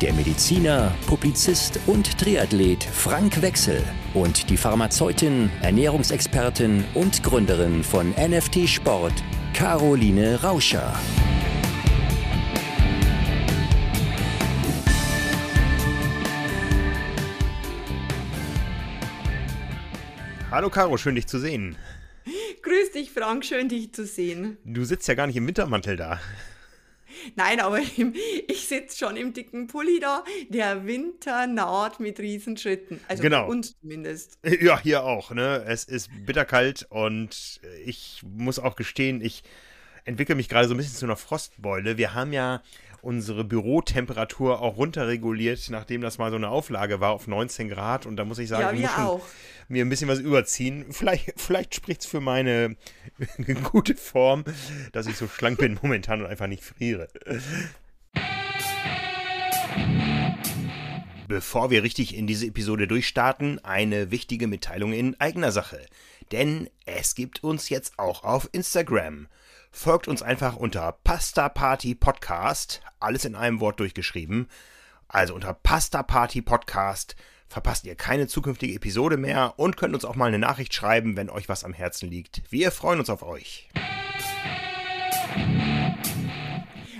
der Mediziner, Publizist und Triathlet Frank Wechsel und die Pharmazeutin, Ernährungsexpertin und Gründerin von NFT Sport, Caroline Rauscher. Hallo Caro, schön dich zu sehen. Grüß dich, Frank, schön dich zu sehen. Du sitzt ja gar nicht im Wintermantel da. Nein, aber ich sitze schon im dicken Pulli da. Der Winter naht mit Riesenschritten. Also genau. uns zumindest. Ja, hier auch. Ne? Es ist bitterkalt und ich muss auch gestehen, ich entwickle mich gerade so ein bisschen zu einer Frostbeule. Wir haben ja unsere Bürotemperatur auch runterreguliert, nachdem das mal so eine Auflage war auf 19 Grad. Und da muss ich sagen, Ja, ich wir muss schon auch. Mir ein bisschen was überziehen. Vielleicht, vielleicht spricht es für meine gute Form, dass ich so schlank bin momentan und einfach nicht friere. Bevor wir richtig in diese Episode durchstarten, eine wichtige Mitteilung in eigener Sache. Denn es gibt uns jetzt auch auf Instagram. Folgt uns einfach unter Pasta Party Podcast, alles in einem Wort durchgeschrieben. Also unter Pasta Party Podcast verpasst ihr keine zukünftige Episode mehr und könnt uns auch mal eine Nachricht schreiben, wenn euch was am Herzen liegt. Wir freuen uns auf euch.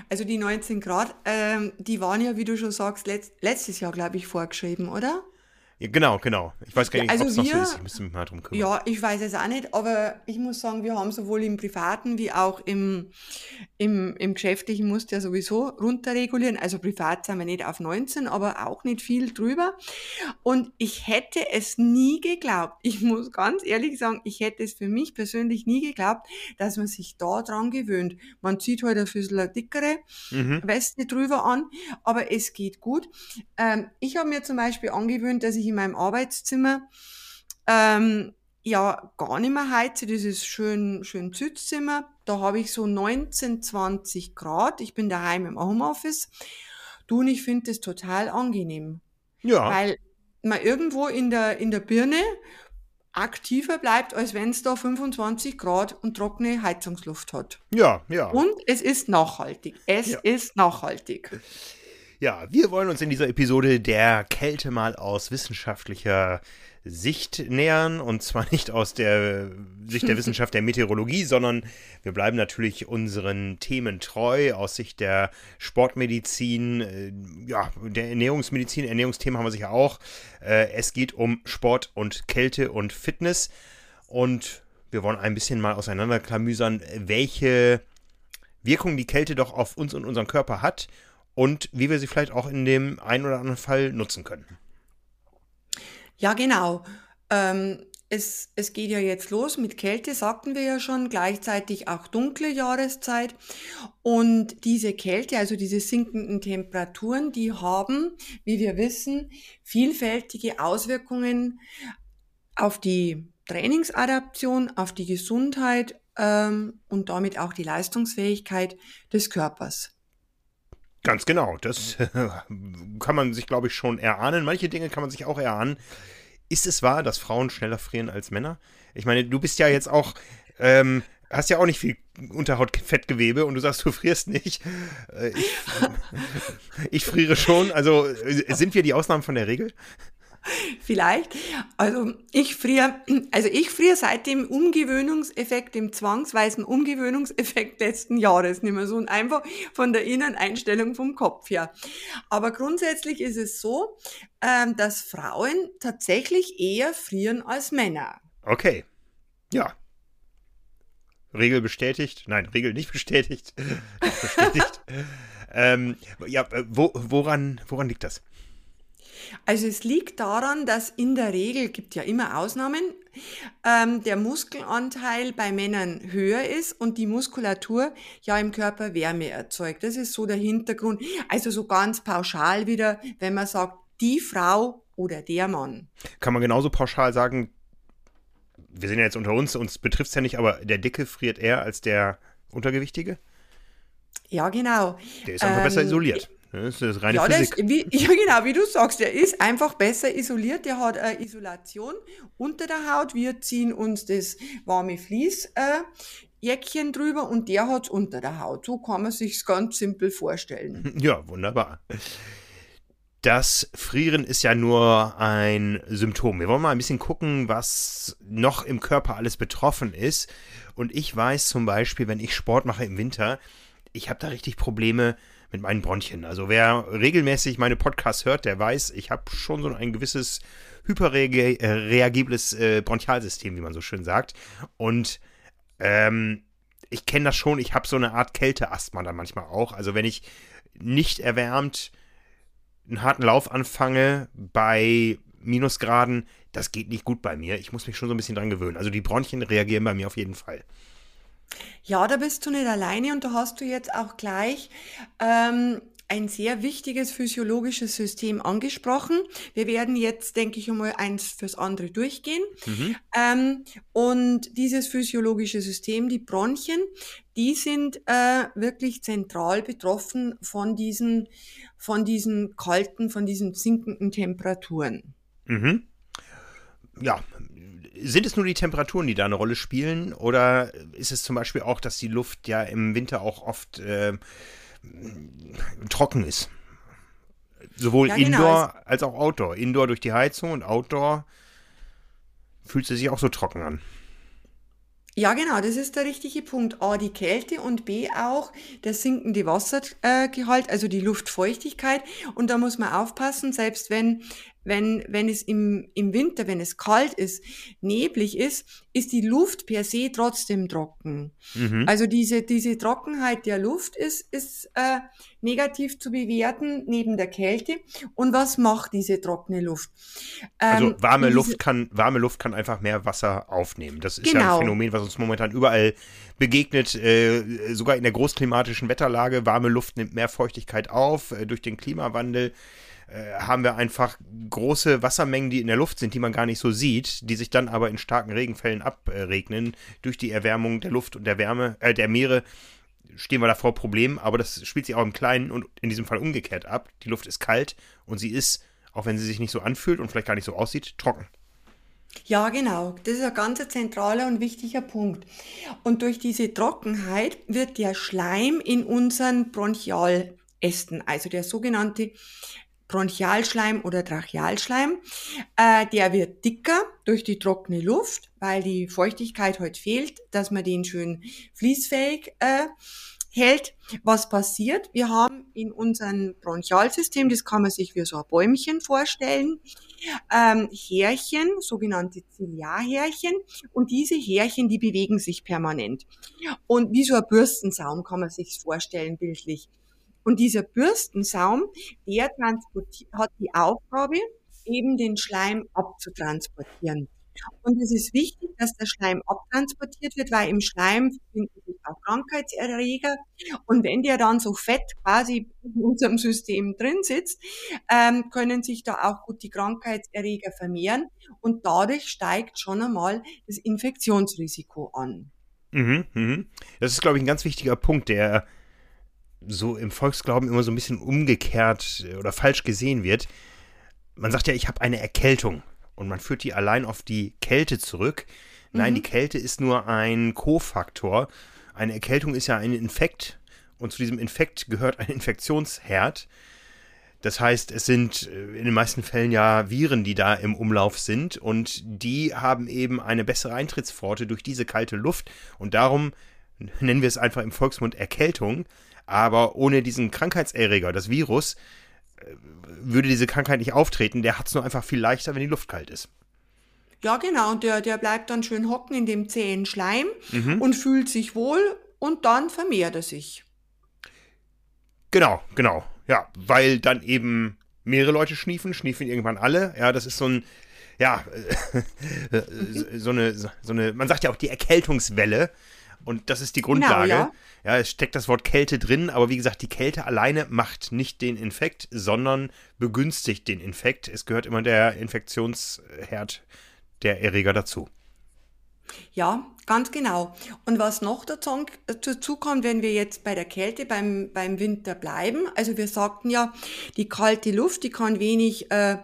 Also die 19 Grad, ähm, die waren ja, wie du schon sagst, letzt, letztes Jahr, glaube ich, vorgeschrieben, oder? Ja, genau, genau. Ich weiß gar Ja, nicht, also ob es noch so ist. Ich müsste mich mal drum kümmern. Ja, ich weiß es auch nicht, aber ich muss sagen, wir haben sowohl im Privaten wie auch im, im, im Geschäftlichen musst ja sowieso runterregulieren. Also privat sind wir nicht auf 19, aber auch nicht viel drüber. Und ich hätte es nie geglaubt. Ich muss ganz ehrlich sagen, ich hätte es für mich persönlich nie geglaubt, dass man sich da dran gewöhnt. Man zieht halt ein bisschen eine dickere Mhm. Weste drüber an, aber es geht gut. Ähm, ich habe mir zum Beispiel angewöhnt, dass ich in meinem Arbeitszimmer ähm, ja gar nicht mehr heize. Das ist schön, schön Südzimmer. Da habe ich so 19, 20 Grad. Ich bin daheim im Homeoffice. Du und ich finde das total angenehm, Ja, weil man irgendwo in der, in der Birne aktiver bleibt, als wenn es da 25 Grad und trockene Heizungsluft hat. ja, ja. Und es ist nachhaltig. Es Ja. ist nachhaltig. Ja, wir wollen uns in dieser Episode der Kälte mal aus wissenschaftlicher Sicht nähern. Und zwar nicht aus der Sicht der Wissenschaft der Meteorologie, sondern wir bleiben natürlich unseren Themen treu aus Sicht der Sportmedizin, äh, ja, der Ernährungsmedizin. Ernährungsthemen haben wir sicher auch. Äh, es geht um Sport und Kälte und Fitness. Und wir wollen ein bisschen mal auseinanderklamüsern, welche Wirkung die Kälte doch auf uns und unseren Körper hat und wie wir sie vielleicht auch in dem einen oder anderen Fall nutzen können. Ja, genau. Ähm, es, es geht ja jetzt los mit Kälte, sagten wir ja schon, gleichzeitig auch dunkle Jahreszeit. Und diese Kälte, also diese sinkenden Temperaturen, die haben, wie wir wissen, vielfältige Auswirkungen auf die Trainingsadaption, auf die Gesundheit ähm, und damit auch die Leistungsfähigkeit des Körpers. Ganz genau, das kann man sich, glaube ich, schon erahnen. Manche Dinge kann man sich auch erahnen. Ist es wahr, dass Frauen schneller frieren als Männer? Ich meine, du bist ja jetzt auch, ähm, hast ja auch nicht viel Unterhautfettgewebe und du sagst, du frierst nicht. Äh, ich, ich friere schon. Also äh, sind wir die Ausnahmen von der Regel? Vielleicht. Also ich friere, also ich friere seit dem Umgewöhnungseffekt, dem zwangsweisen Umgewöhnungseffekt letzten Jahres nicht mehr so und einfach von der Inneneinstellung vom Kopf her. Aber grundsätzlich ist es so, ähm, dass Frauen tatsächlich eher frieren als Männer. Okay. Ja. Regel bestätigt. Nein, Regel nicht bestätigt. Bestätigt. ähm, ja, wo, woran, woran liegt das? Also es liegt daran, dass in der Regel, gibt ja immer Ausnahmen, ähm, der Muskelanteil bei Männern höher ist und die Muskulatur ja im Körper Wärme erzeugt. Das ist so der Hintergrund. Also so ganz pauschal wieder, wenn man sagt, die Frau oder der Mann. Kann man genauso pauschal sagen, wir sind ja jetzt unter uns, uns betrifft es ja nicht, aber der Dicke friert eher als der Untergewichtige? Ja, genau. Der ist einfach ähm, besser isoliert. Das ist reine ja, Physik. Ist, wie, ja, genau, wie du sagst, der ist einfach besser isoliert, der hat eine Isolation unter der Haut. Wir ziehen uns das warme Vlies äh, Jäckchen drüber und der hat es unter der Haut. So kann man sich ganz simpel vorstellen. Ja, wunderbar. Das Frieren ist ja nur ein Symptom. Wir wollen mal ein bisschen gucken, was noch im Körper alles betroffen ist. Und ich weiß zum Beispiel, wenn ich Sport mache im Winter, ich habe da richtig Probleme mit meinen Bronchien. Also wer regelmäßig meine Podcasts hört, der weiß, ich habe schon so ein gewisses hyperreagibles äh, Bronchialsystem, wie man so schön sagt. Und ähm, ich kenne das schon, ich habe so eine Art Kälteasthma dann manchmal auch. Also wenn ich nicht erwärmt einen harten Lauf anfange bei Minusgraden, das geht nicht gut bei mir. Ich muss mich schon so ein bisschen dran gewöhnen. Also die Bronchien reagieren bei mir auf jeden Fall. Ja, da bist du nicht alleine und da hast du jetzt auch gleich ähm, ein sehr wichtiges physiologisches System angesprochen. Wir werden jetzt, denke ich, einmal eins fürs andere durchgehen. Mhm. Ähm, und dieses physiologische System, die Bronchien, die sind äh, wirklich zentral betroffen von diesen, von diesen kalten, von diesen sinkenden Temperaturen. Mhm. Ja, sind es nur die Temperaturen, die da eine Rolle spielen? Oder ist es zum Beispiel auch, dass die Luft ja im Winter auch oft äh, trocken ist. Sowohl ja, genau. Indoor als auch Outdoor. Indoor durch die Heizung und Outdoor fühlt sie sich auch so trocken an. Ja, genau, das ist der richtige Punkt. A, die Kälte und B auch der sinkende Wassergehalt, also die Luftfeuchtigkeit. Und da muss man aufpassen, selbst wenn wenn, wenn es im, im Winter, wenn es kalt ist, neblig ist, ist die Luft per se trotzdem trocken. Mhm. Also diese, diese Trockenheit der Luft ist, ist äh, negativ zu bewerten neben der Kälte. Und was macht diese trockene Luft? Also ähm, also warme diese, Luft kann, warme Luft kann einfach mehr Wasser aufnehmen. Das ist genau. ja ein genau. Phänomen, was uns momentan überall begegnet, äh, sogar in der großklimatischen Wetterlage. Warme Luft nimmt mehr Feuchtigkeit auf äh, durch den Klimawandel. Äh, haben wir einfach große Wassermengen, die in der Luft sind, die man gar nicht so sieht, die sich dann aber in starken Regenfällen abregnen durch die Erwärmung der Luft und der Wärme, äh, der Meere stehen wir da vor Problemen, aber das spielt sich auch im Kleinen und in diesem Fall umgekehrt ab. Die Luft ist kalt und sie ist, auch wenn sie sich nicht so anfühlt und vielleicht gar nicht so aussieht, trocken. Ja, genau. Das ist ein ganz zentraler und wichtiger Punkt. Und durch diese Trockenheit wird der Schleim in unseren Bronchialästen, also der sogenannte Bronchialschleim oder Trachealschleim. Äh, der wird dicker durch die trockene Luft, weil die Feuchtigkeit heute fehlt, dass man den schön fließfähig äh, hält. Was passiert? Wir haben in unserem Bronchialsystem, das kann man sich wie so ein Bäumchen vorstellen, ähm, Härchen, sogenannte Ziliarhärchen. Und diese Härchen, die bewegen sich permanent. Und wie so ein Bürstensaum kann man sich vorstellen, bildlich. Und dieser Bürstensaum, der hat die Aufgabe, eben den Schleim abzutransportieren. Und es ist wichtig, dass der Schleim abtransportiert wird, weil im Schleim finden sich auch Krankheitserreger. Und wenn der dann so fett quasi in unserem System drin sitzt, ähm, können sich da auch gut die Krankheitserreger vermehren. Und dadurch steigt schon einmal das Infektionsrisiko an. Mhm, mhm. Das ist, glaube ich, ein ganz wichtiger Punkt, der so im Volksglauben immer so ein bisschen umgekehrt oder falsch gesehen wird. Man sagt ja, ich habe eine Erkältung und man führt die allein auf die Kälte zurück. Nein, mhm. die Kälte ist nur ein Kofaktor. Eine Erkältung ist ja ein Infekt und zu diesem Infekt gehört ein Infektionsherd. Das heißt, es sind äh, in den meisten Fällen ja Viren, die da im Umlauf sind und die haben eben eine bessere Eintrittspforte durch diese kalte Luft und darum nennen wir es einfach im Volksmund Erkältung. Aber ohne diesen Krankheitserreger, das Virus, äh, würde diese Krankheit nicht auftreten. Der hat es nur einfach viel leichter, wenn die Luft kalt ist. Ja, genau. Und der, der bleibt dann schön hocken in dem zähen Schleim mhm. und fühlt sich wohl und dann vermehrt er sich. Genau, genau. Ja, weil dann eben mehrere Leute schniefen, schniefen irgendwann alle. Ja, das ist so ein, ja, so eine, so eine, man sagt ja auch die Erkältungswelle. Und das ist die genau, Grundlage. Genau, ja. Ja, es steckt das Wort Kälte drin, aber wie gesagt, die Kälte alleine macht nicht den Infekt, sondern begünstigt den Infekt. Es gehört immer der Infektionsherd, der Erreger dazu. Ja, ganz genau. Und was noch dazu, kommt, wenn wir jetzt bei der Kälte beim, beim Winter bleiben, also wir sagten ja, die kalte Luft, die kann wenig, äh,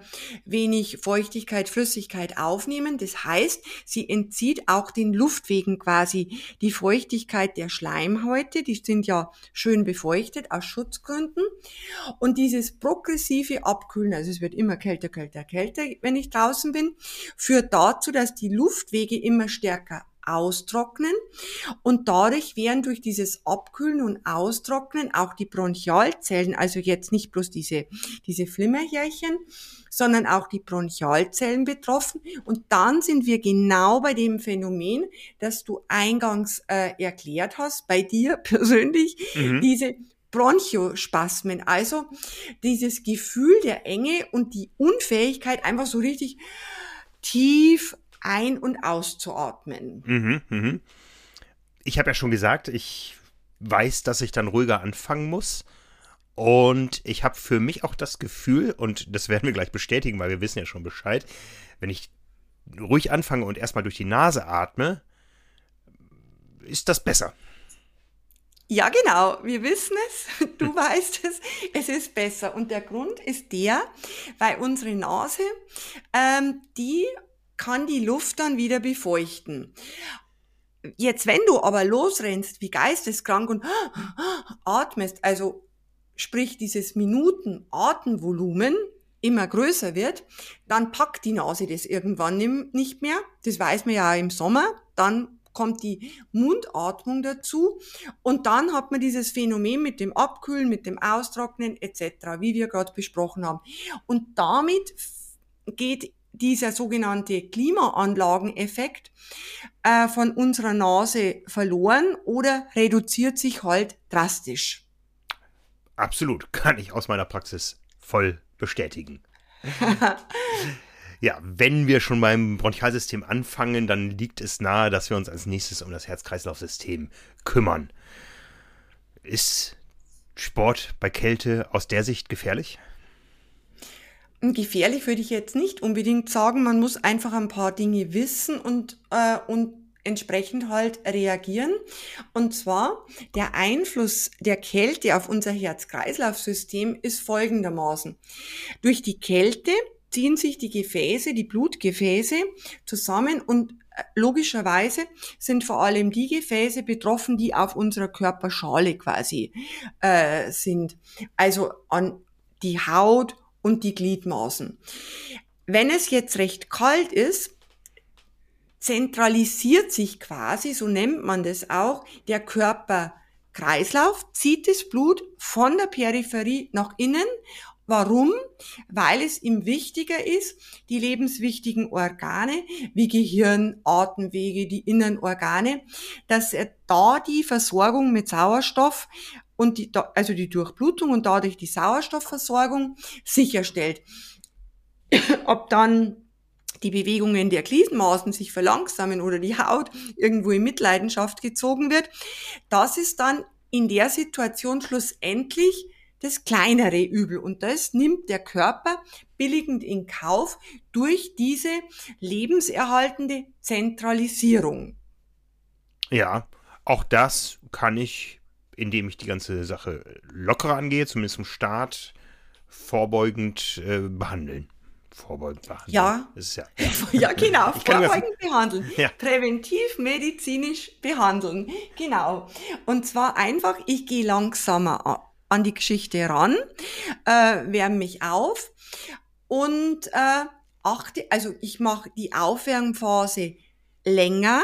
wenig Feuchtigkeit, Flüssigkeit aufnehmen. Das heißt, sie entzieht auch den Luftwegen quasi die Feuchtigkeit der Schleimhäute, die sind ja schön befeuchtet aus Schutzgründen. Und dieses progressive Abkühlen, also es wird immer kälter, kälter, kälter, wenn ich draußen bin, führt dazu, dass die Luftwege immer stärker austrocknen und dadurch werden durch dieses Abkühlen und Austrocknen auch die Bronchialzellen, also jetzt nicht bloß diese, diese Flimmerhärchen, sondern auch die Bronchialzellen betroffen. Und dann sind wir genau bei dem Phänomen, das du eingangs äh, erklärt hast, bei dir persönlich, mhm. diese Bronchospasmen, also dieses Gefühl der Enge und die Unfähigkeit, einfach so richtig tief ein- und auszuatmen. Mhm, mhm. Ich habe ja schon gesagt, ich weiß, dass ich dann ruhiger anfangen muss. Und ich habe für mich auch das Gefühl, und das werden wir gleich bestätigen, weil wir wissen ja schon Bescheid, wenn ich ruhig anfange und erstmal durch die Nase atme, ist das besser. Ja, genau. Wir wissen es. Du weißt es. Es ist besser. Und der Grund ist der, weil unsere Nase, ähm, die kann die Luft dann wieder befeuchten. Jetzt, wenn du aber losrennst wie geisteskrank und atmest, also sprich dieses Minuten Atemvolumen immer größer wird, dann packt die Nase das irgendwann nicht mehr. Das weiß man ja im Sommer. Dann kommt die Mundatmung dazu und dann hat man dieses Phänomen mit dem Abkühlen, mit dem Austrocknen etc., wie wir gerade besprochen haben. Und damit geht dieser sogenannte Klimaanlageneffekt äh, von unserer Nase verloren oder reduziert sich halt drastisch. Absolut, kann ich aus meiner Praxis voll bestätigen. ja, wenn wir schon beim Bronchialsystem anfangen, dann liegt es nahe, dass wir uns als nächstes um das Herz-Kreislauf-System kümmern. Ist Sport bei Kälte aus der Sicht gefährlich? Gefährlich würde ich jetzt nicht unbedingt sagen. Man muss einfach ein paar Dinge wissen und, äh, und entsprechend halt reagieren. Und zwar der Einfluss der Kälte auf unser Herz-Kreislauf-System ist folgendermaßen. Durch die Kälte ziehen sich die Gefäße, die Blutgefäße zusammen und äh, logischerweise sind vor allem die Gefäße betroffen, die auf unserer Körperschale quasi äh, sind. Also an die Haut und die Gliedmaßen. Wenn es jetzt recht kalt ist, zentralisiert sich quasi, so nennt man das auch, der Körperkreislauf, zieht das Blut von der Peripherie nach innen. Warum? Weil es ihm wichtiger ist, die lebenswichtigen Organe wie Gehirn, Atemwege, die inneren Organe, dass er da die Versorgung mit Sauerstoff und die, also die Durchblutung und dadurch die Sauerstoffversorgung sicherstellt. Ob dann die Bewegungen der Gliedmaßen sich verlangsamen oder die Haut irgendwo in Mitleidenschaft gezogen wird, das ist dann in der Situation schlussendlich das kleinere Übel. Und das nimmt der Körper billigend in Kauf durch diese lebenserhaltende Zentralisierung. Ja, auch das kann ich indem ich die ganze Sache lockerer angehe, zumindest zum Start, vorbeugend äh, behandeln. Vorbeugend behandeln. Ja. Ist ja, ja. ja genau. Vorbeugend behandeln. Ja. Präventiv medizinisch behandeln. Genau. Und zwar einfach, ich gehe langsamer an die Geschichte ran, äh, wärme mich auf und äh, achte, also ich mache die Aufwärmphase länger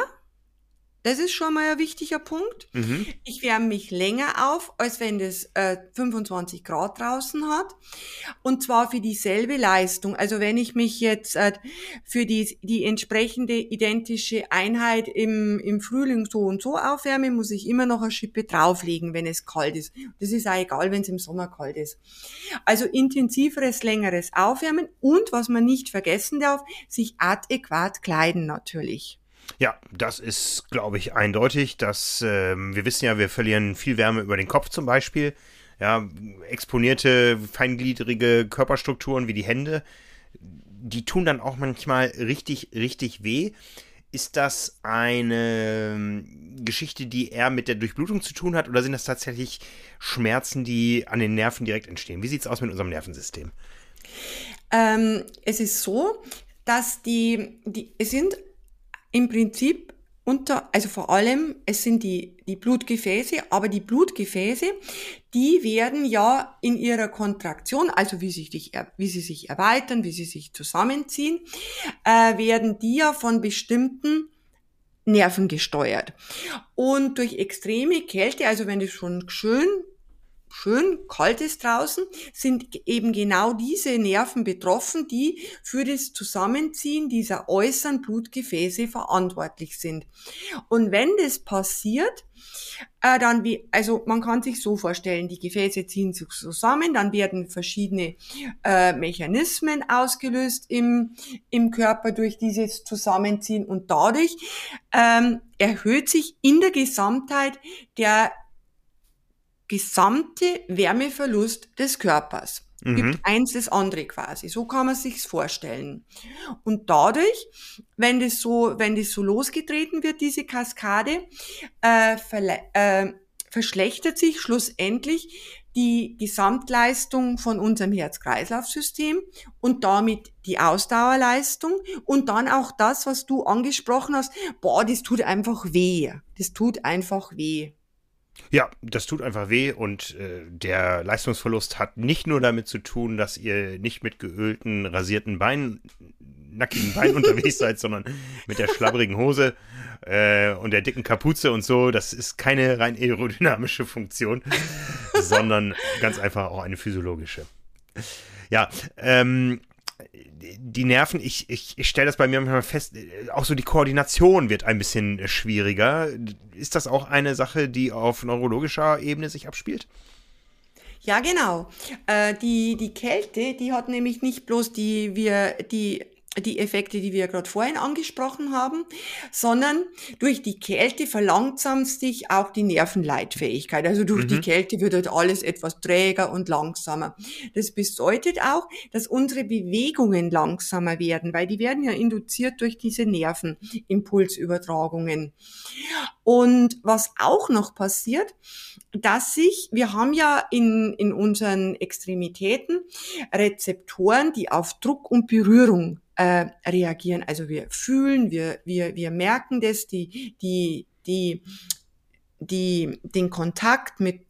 das ist schon mal ein wichtiger Punkt. Mhm. Ich wärme mich länger auf, als wenn es äh, 25 Grad draußen hat. Und zwar für dieselbe Leistung. Also wenn ich mich jetzt äh, für die, die entsprechende identische Einheit im, im Frühling so und so aufwärme, muss ich immer noch eine Schippe drauflegen, wenn es kalt ist. Das ist auch egal, wenn es im Sommer kalt ist. Also intensiveres, längeres Aufwärmen und, was man nicht vergessen darf, sich adäquat kleiden natürlich. Ja, das ist, glaube ich, eindeutig. Dass, äh, wir wissen ja, wir verlieren viel Wärme über den Kopf zum Beispiel. Ja, exponierte, feingliedrige Körperstrukturen wie die Hände, die tun dann auch manchmal richtig, richtig weh. ist das eine ähm, Geschichte, die eher mit der Durchblutung zu tun hat oder sind das tatsächlich Schmerzen, die an den Nerven direkt entstehen? Wie sieht es aus mit unserem Nervensystem? Ähm, es ist so, dass die, die, es sind im Prinzip unter, also vor allem, es sind die, die Blutgefäße, aber die Blutgefäße, die werden ja in ihrer Kontraktion, also wie, sich, wie sie sich erweitern, wie sie sich zusammenziehen, äh, werden die ja von bestimmten Nerven gesteuert. Und durch extreme Kälte, also wenn es schon schön schön kalt ist draußen, sind eben genau diese Nerven betroffen, die für das Zusammenziehen dieser äußeren Blutgefäße verantwortlich sind. Und wenn das passiert, äh, dann wie, also man kann sich so vorstellen, die Gefäße ziehen sich zusammen, dann werden verschiedene äh, Mechanismen ausgelöst im, im Körper durch dieses Zusammenziehen und dadurch ähm, erhöht sich in der Gesamtheit der gesamte Wärmeverlust des Körpers. Mhm. Gibt eins das andere quasi. So kann man sich's vorstellen. Und dadurch, wenn das so, wenn das so losgetreten wird, diese Kaskade, äh, äh, verschlechtert sich schlussendlich die Gesamtleistung von unserem Herz-Kreislauf-System und damit die Ausdauerleistung und dann auch das, was du angesprochen hast, boah, das tut einfach weh. Das tut einfach weh. Ja, das tut einfach weh und äh, der Leistungsverlust hat nicht nur damit zu tun, dass ihr nicht mit geölten, rasierten Beinen, nackigen Beinen unterwegs seid, sondern mit der schlabbrigen Hose äh, und der dicken Kapuze und so. Das ist keine rein aerodynamische Funktion, sondern ganz einfach auch eine physiologische. Ja, ähm, die Nerven, ich, ich, ich stelle das bei mir manchmal fest, auch so die Koordination wird ein bisschen schwieriger. Ist das auch eine Sache, die auf neurologischer Ebene sich abspielt? Ja, genau. Äh, die, die Kälte, die hat nämlich nicht bloß die, wir, die die Effekte, die wir gerade vorhin angesprochen haben, sondern durch die Kälte verlangsamt sich auch die Nervenleitfähigkeit. Also durch mhm. die Kälte wird halt alles etwas träger und langsamer. Das bedeutet auch, dass unsere Bewegungen langsamer werden, weil die werden ja induziert durch diese Nervenimpulsübertragungen. Und was auch noch passiert, dass sich, wir haben ja in, in unseren Extremitäten Rezeptoren, die auf Druck und Berührung äh, reagieren. Also wir fühlen, wir, wir, wir merken das, die, die, die, die, den Kontakt mit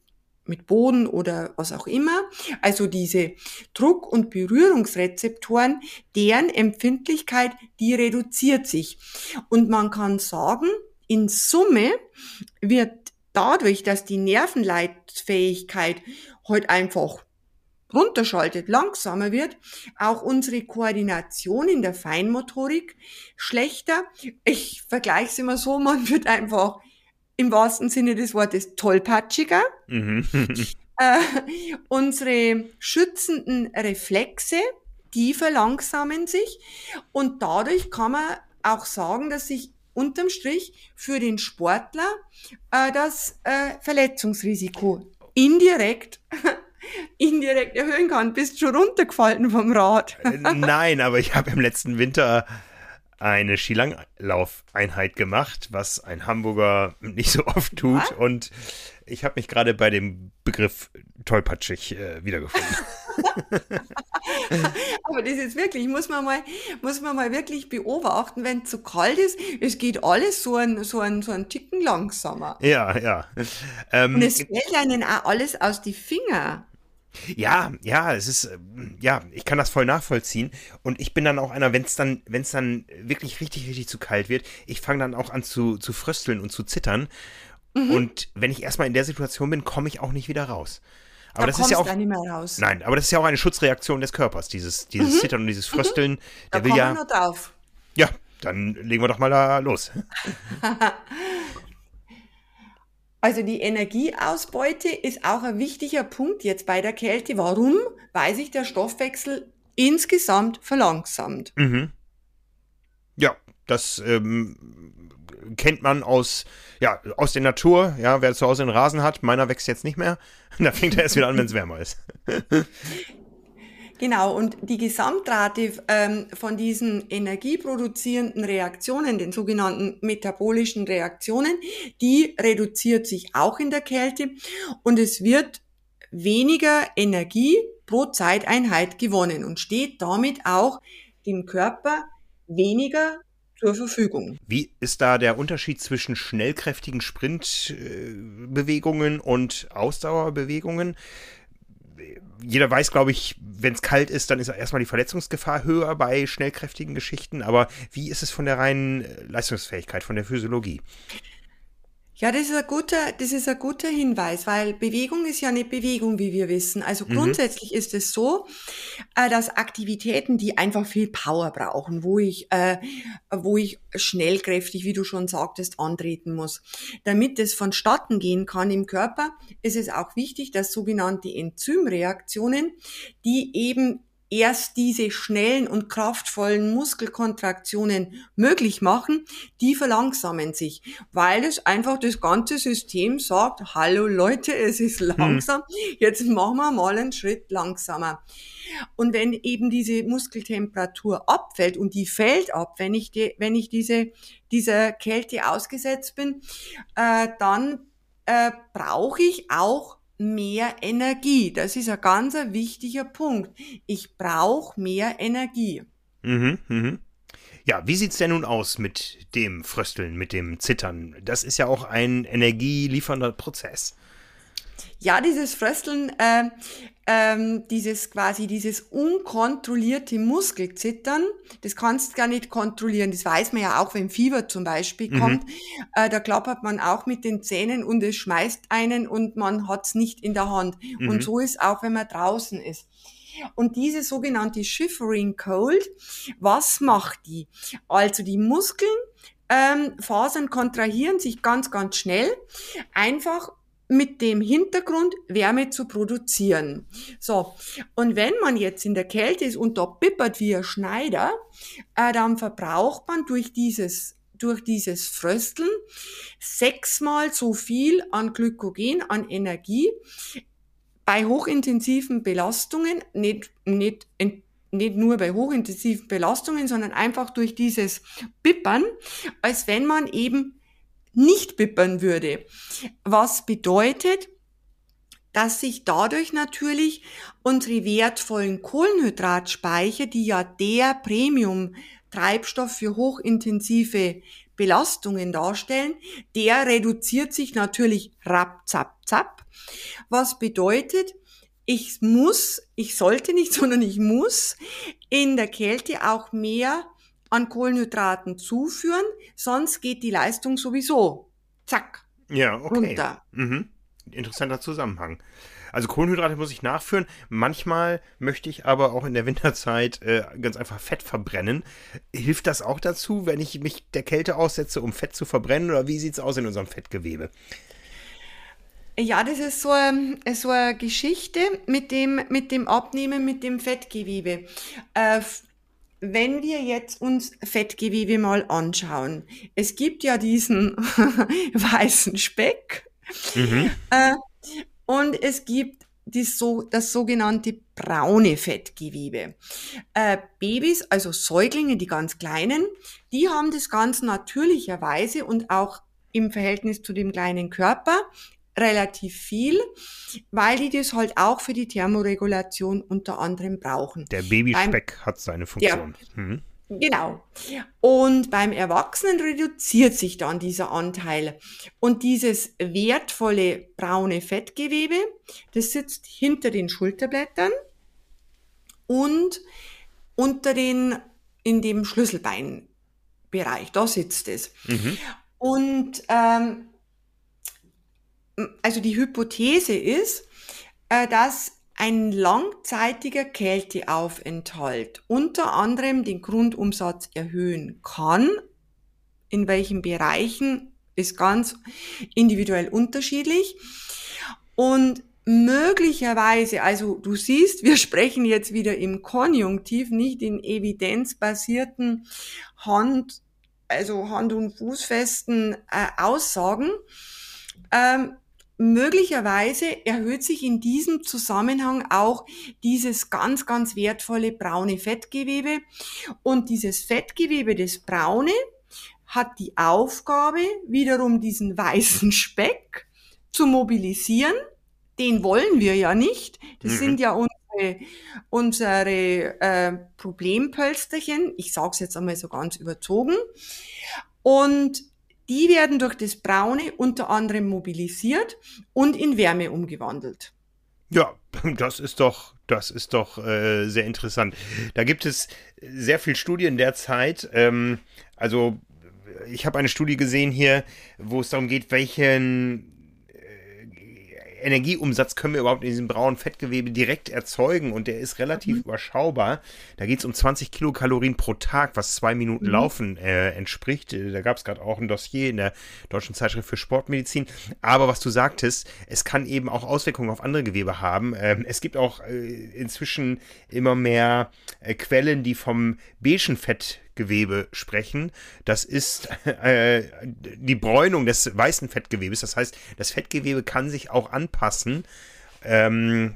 mit Boden oder was auch immer. Also diese Druck- und Berührungsrezeptoren, deren Empfindlichkeit, die reduziert sich. Und man kann sagen, in Summe wird dadurch, dass die Nervenleitfähigkeit heute halt einfach runterschaltet, langsamer wird, auch unsere Koordination in der Feinmotorik schlechter. Ich vergleiche es immer so, man wird einfach im wahrsten Sinne des Wortes tollpatschiger. Mhm. äh, unsere schützenden Reflexe, die verlangsamen sich und dadurch kann man auch sagen, dass sich unterm Strich für den Sportler äh, das äh, Verletzungsrisiko indirekt indirekt erhöhen kann. Bist schon runtergefallen vom Rad? Äh, nein, aber ich habe im letzten Winter eine Skilanglaufeinheit gemacht, was ein Hamburger nicht so oft tut. Was? Und ich habe mich gerade bei dem Begriff tollpatschig äh, wiedergefunden. Aber das ist wirklich, muss man mal, muss man mal wirklich beobachten, wenn es zu kalt ist, es geht alles so ein, so ein, so ein Ticken langsamer. Ja, ja. Ähm, Und es fällt einem auch alles aus die Finger. Ja, ja, es ist, ähm, ja, ich kann das voll nachvollziehen. Und ich bin dann auch einer, wenn es dann, wenn es dann wirklich richtig, richtig zu kalt wird, ich fange dann auch an zu, zu frösteln und zu zittern. Mhm. Und wenn ich erstmal in der Situation bin, komme ich auch nicht wieder raus. Aber da das ist ja auch. Nein, aber das ist ja auch eine Schutzreaktion des Körpers, dieses, dieses mhm. Zittern und dieses mhm. Frösteln. Mhm. Der da will ja. Nur drauf. Ja, dann legen wir doch mal da los. Also die Energieausbeute ist auch ein wichtiger Punkt jetzt bei der Kälte. Warum? Weil sich der Stoffwechsel insgesamt verlangsamt. Mhm. Ja, das ähm, kennt man aus, ja, aus der Natur. Ja, wer zu Hause einen Rasen hat, meiner wächst jetzt nicht mehr. Da fängt er erst wieder an, wenn es wärmer ist. Genau, und die Gesamtrate ähm, von diesen energieproduzierenden Reaktionen, den sogenannten metabolischen Reaktionen, die reduziert sich auch in der Kälte und es wird weniger Energie pro Zeiteinheit gewonnen und steht damit auch dem Körper weniger zur Verfügung. Wie ist da der Unterschied zwischen schnellkräftigen Sprintbewegungen und Ausdauerbewegungen? Jeder weiß, glaube ich, wenn es kalt ist, dann ist erstmal die Verletzungsgefahr höher bei schnellkräftigen Geschichten. Aber wie ist es von der reinen Leistungsfähigkeit, von der Physiologie? Ja, das ist ein guter, das ist ein guter Hinweis, weil Bewegung ist ja nicht Bewegung, wie wir wissen. Also mhm. grundsätzlich ist es so, äh, dass Aktivitäten, die einfach viel Power brauchen, wo ich, äh, wo ich schnellkräftig, wie du schon sagtest, antreten muss. Damit es vonstatten gehen kann im Körper, ist es auch wichtig, dass sogenannte Enzymreaktionen, die eben erst diese schnellen und kraftvollen Muskelkontraktionen möglich machen, die verlangsamen sich, weil es einfach das ganze System sagt, hallo Leute, es ist hm. langsam, jetzt machen wir mal einen Schritt langsamer. Und wenn eben diese Muskeltemperatur abfällt und die fällt ab, wenn ich, die, wenn ich diese, dieser Kälte ausgesetzt bin, äh, dann äh, brauche ich auch mehr Energie. Das ist ein ganz wichtiger Punkt. Ich brauche mehr Energie. Mhm, mhm. Ja, wie sieht's denn nun aus mit dem Frösteln, mit dem Zittern? Das ist ja auch ein energieliefernder Prozess. Ja, dieses Frösteln, äh, ähm, dieses quasi dieses unkontrollierte Muskelzittern, das kannst du gar nicht kontrollieren. Das weiß man ja auch, wenn Fieber zum Beispiel mhm. kommt. Äh, da klappert man auch mit den Zähnen und es schmeißt einen und man hat's nicht in der Hand. Mhm. Und so ist auch, wenn man draußen ist. Und diese sogenannte Shivering Cold, was macht die? Also die Muskeln ähm, Fasern kontrahieren sich ganz, ganz schnell, einfach mit dem Hintergrund, Wärme zu produzieren. So, und wenn man jetzt in der Kälte ist und da pippert wie ein Schneider, äh, dann verbraucht man durch dieses durch dieses Frösteln sechsmal so viel an Glykogen, an Energie bei hochintensiven Belastungen, nicht, nicht, nicht nur bei hochintensiven Belastungen, sondern einfach durch dieses Pippern, als wenn man eben nicht bippern würde. Was bedeutet, dass sich dadurch natürlich unsere wertvollen Kohlenhydratspeicher, die ja der Premium-Treibstoff für hochintensive Belastungen darstellen, der reduziert sich natürlich rap, zap, zap. Was bedeutet, ich muss, ich sollte nicht, sondern ich muss in der Kälte auch mehr an Kohlenhydraten zuführen, sonst geht die Leistung sowieso zack ja, okay. runter. Mhm. Interessanter Zusammenhang. Also Kohlenhydrate muss ich nachführen. Manchmal möchte ich aber auch in der Winterzeit äh, ganz einfach Fett verbrennen. Hilft das auch dazu, wenn ich mich der Kälte aussetze, um Fett zu verbrennen? Oder wie sieht es aus in unserem Fettgewebe? Ja, das ist so, eine, so eine Geschichte mit dem, mit dem Abnehmen, mit dem Fettgewebe. Äh, wenn wir jetzt uns Fettgewebe mal anschauen, es gibt ja diesen weißen Speck mhm. äh, und es gibt das, so, das sogenannte braune Fettgewebe. Äh, Babys, also Säuglinge, die ganz kleinen, die haben das ganz natürlicherweise und auch im Verhältnis zu dem kleinen Körper relativ viel, weil die das halt auch für die Thermoregulation unter anderem brauchen. Der Babyspeck hat seine Funktion. Ja, mhm. Genau. Und beim Erwachsenen reduziert sich dann dieser Anteil. Und dieses wertvolle braune Fettgewebe, das sitzt hinter den Schulterblättern und unter den, in dem Schlüsselbeinbereich. Da sitzt es. Mhm. Und ähm, also die Hypothese ist, äh, dass ein langzeitiger Kälteaufenthalt unter anderem den Grundumsatz erhöhen kann. In welchen Bereichen ist ganz individuell unterschiedlich. Und möglicherweise, also du siehst, wir sprechen jetzt wieder im Konjunktiv, nicht in evidenzbasierten Hand, also Hand- und Fußfesten äh, Aussagen. Ähm, möglicherweise erhöht sich in diesem Zusammenhang auch dieses ganz, ganz wertvolle braune Fettgewebe. Und dieses Fettgewebe, das braune, hat die Aufgabe, wiederum diesen weißen Speck zu mobilisieren. Den wollen wir ja nicht. Das mhm. sind ja unsere, unsere äh, Problempölsterchen. Ich sage es jetzt einmal so ganz überzogen. Und die werden durch das Braune unter anderem mobilisiert und in Wärme umgewandelt. Ja, das ist doch, das ist doch äh, sehr interessant. Da gibt es sehr viele Studien derzeit. Ähm, also ich habe eine Studie gesehen hier, wo es darum geht, welchen Energieumsatz können wir überhaupt in diesem braunen Fettgewebe direkt erzeugen und der ist relativ mhm. überschaubar. Da geht es um 20 Kilokalorien pro Tag, was zwei Minuten mhm. Laufen äh, entspricht. Äh, da gab es gerade auch ein Dossier in der Deutschen Zeitschrift für Sportmedizin. Aber was du sagtest, es kann eben auch Auswirkungen auf andere Gewebe haben. Ähm, es gibt auch äh, inzwischen immer mehr äh, Quellen, die vom beigen Fett Fettgewebe sprechen. Das ist äh, die Bräunung des weißen Fettgewebes. Das heißt, das Fettgewebe kann sich auch anpassen. Ähm,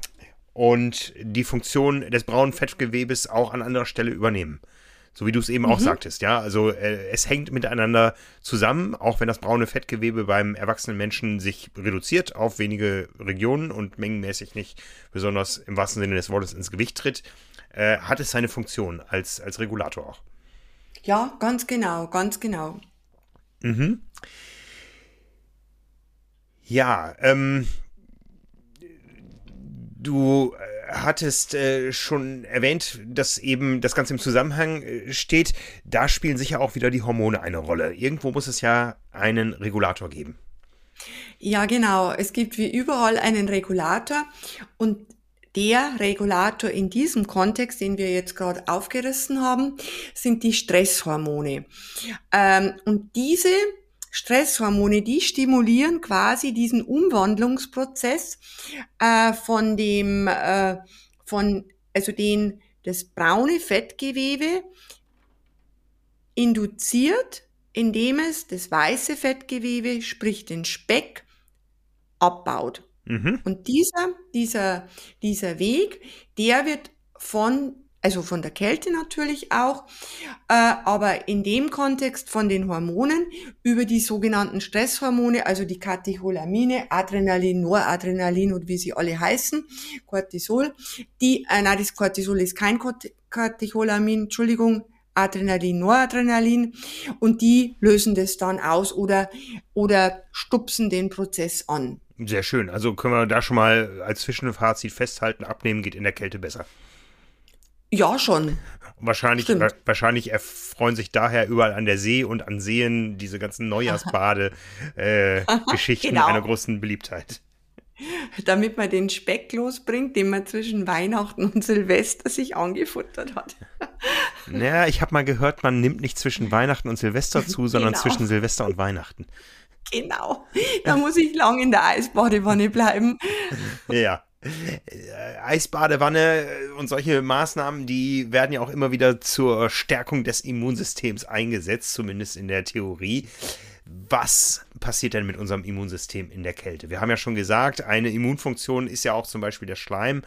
und die Funktion des braunen Fettgewebes auch an anderer Stelle übernehmen. So wie du es eben mhm. auch sagtest, ja. Also äh, es hängt miteinander zusammen, auch wenn das braune Fettgewebe beim erwachsenen Menschen sich reduziert auf wenige Regionen und mengenmäßig nicht besonders im wahrsten Sinne des Wortes ins Gewicht tritt, äh, hat es seine Funktion als, als Regulator auch. Ja, ganz genau, ganz genau. Mhm. Ja, ähm, du äh, hattest äh, schon erwähnt, dass eben das Ganze im Zusammenhang äh, steht. Da spielen sicher auch wieder die Hormone eine Rolle. Irgendwo muss es ja einen Regulator geben. Ja, genau. Es gibt wie überall einen Regulator und der Regulator in diesem Kontext, den wir jetzt gerade aufgerissen haben, sind die Stresshormone. Ähm, und diese Stresshormone, die stimulieren quasi diesen Umwandlungsprozess äh, von dem, äh, von, also den, das braune Fettgewebe induziert, indem es das weiße Fettgewebe, sprich den Speck, abbaut. Mhm. Und dieser, dieser, dieser Weg, der wird von, also von der Kälte natürlich auch, äh, aber in dem Kontext von den Hormonen über die sogenannten Stresshormone, also die Katecholamine, Adrenalin, Noradrenalin und wie sie alle heißen, Cortisol, die, äh, nein, das Cortisol ist kein Katecholamin, Entschuldigung, Adrenalin, Noradrenalin und die lösen das dann aus oder, oder stupsen den Prozess an. Sehr schön. Also können wir da schon mal als Zwischenfazit festhalten, abnehmen geht in der Kälte besser. Ja, schon. Wahrscheinlich, wa wahrscheinlich erfreuen sich daher überall an der See und an Seen diese ganzen Neujahrsbade-Geschichten äh, genau. einer großen Beliebtheit. Damit man den Speck losbringt, den man zwischen Weihnachten und Silvester sich angefuttert hat. Naja, ich habe mal gehört, man nimmt nicht zwischen Weihnachten und Silvester zu, sondern genau. zwischen Silvester und Weihnachten. Genau. Da muss ich lang in der Eisbadewanne bleiben. Ja. Äh, Eisbadewanne und solche Maßnahmen, die werden ja auch immer wieder zur Stärkung des Immunsystems eingesetzt, zumindest in der Theorie was passiert denn mit unserem Immunsystem in der Kälte? Wir haben ja schon gesagt, eine Immunfunktion ist ja auch zum Beispiel der Schleim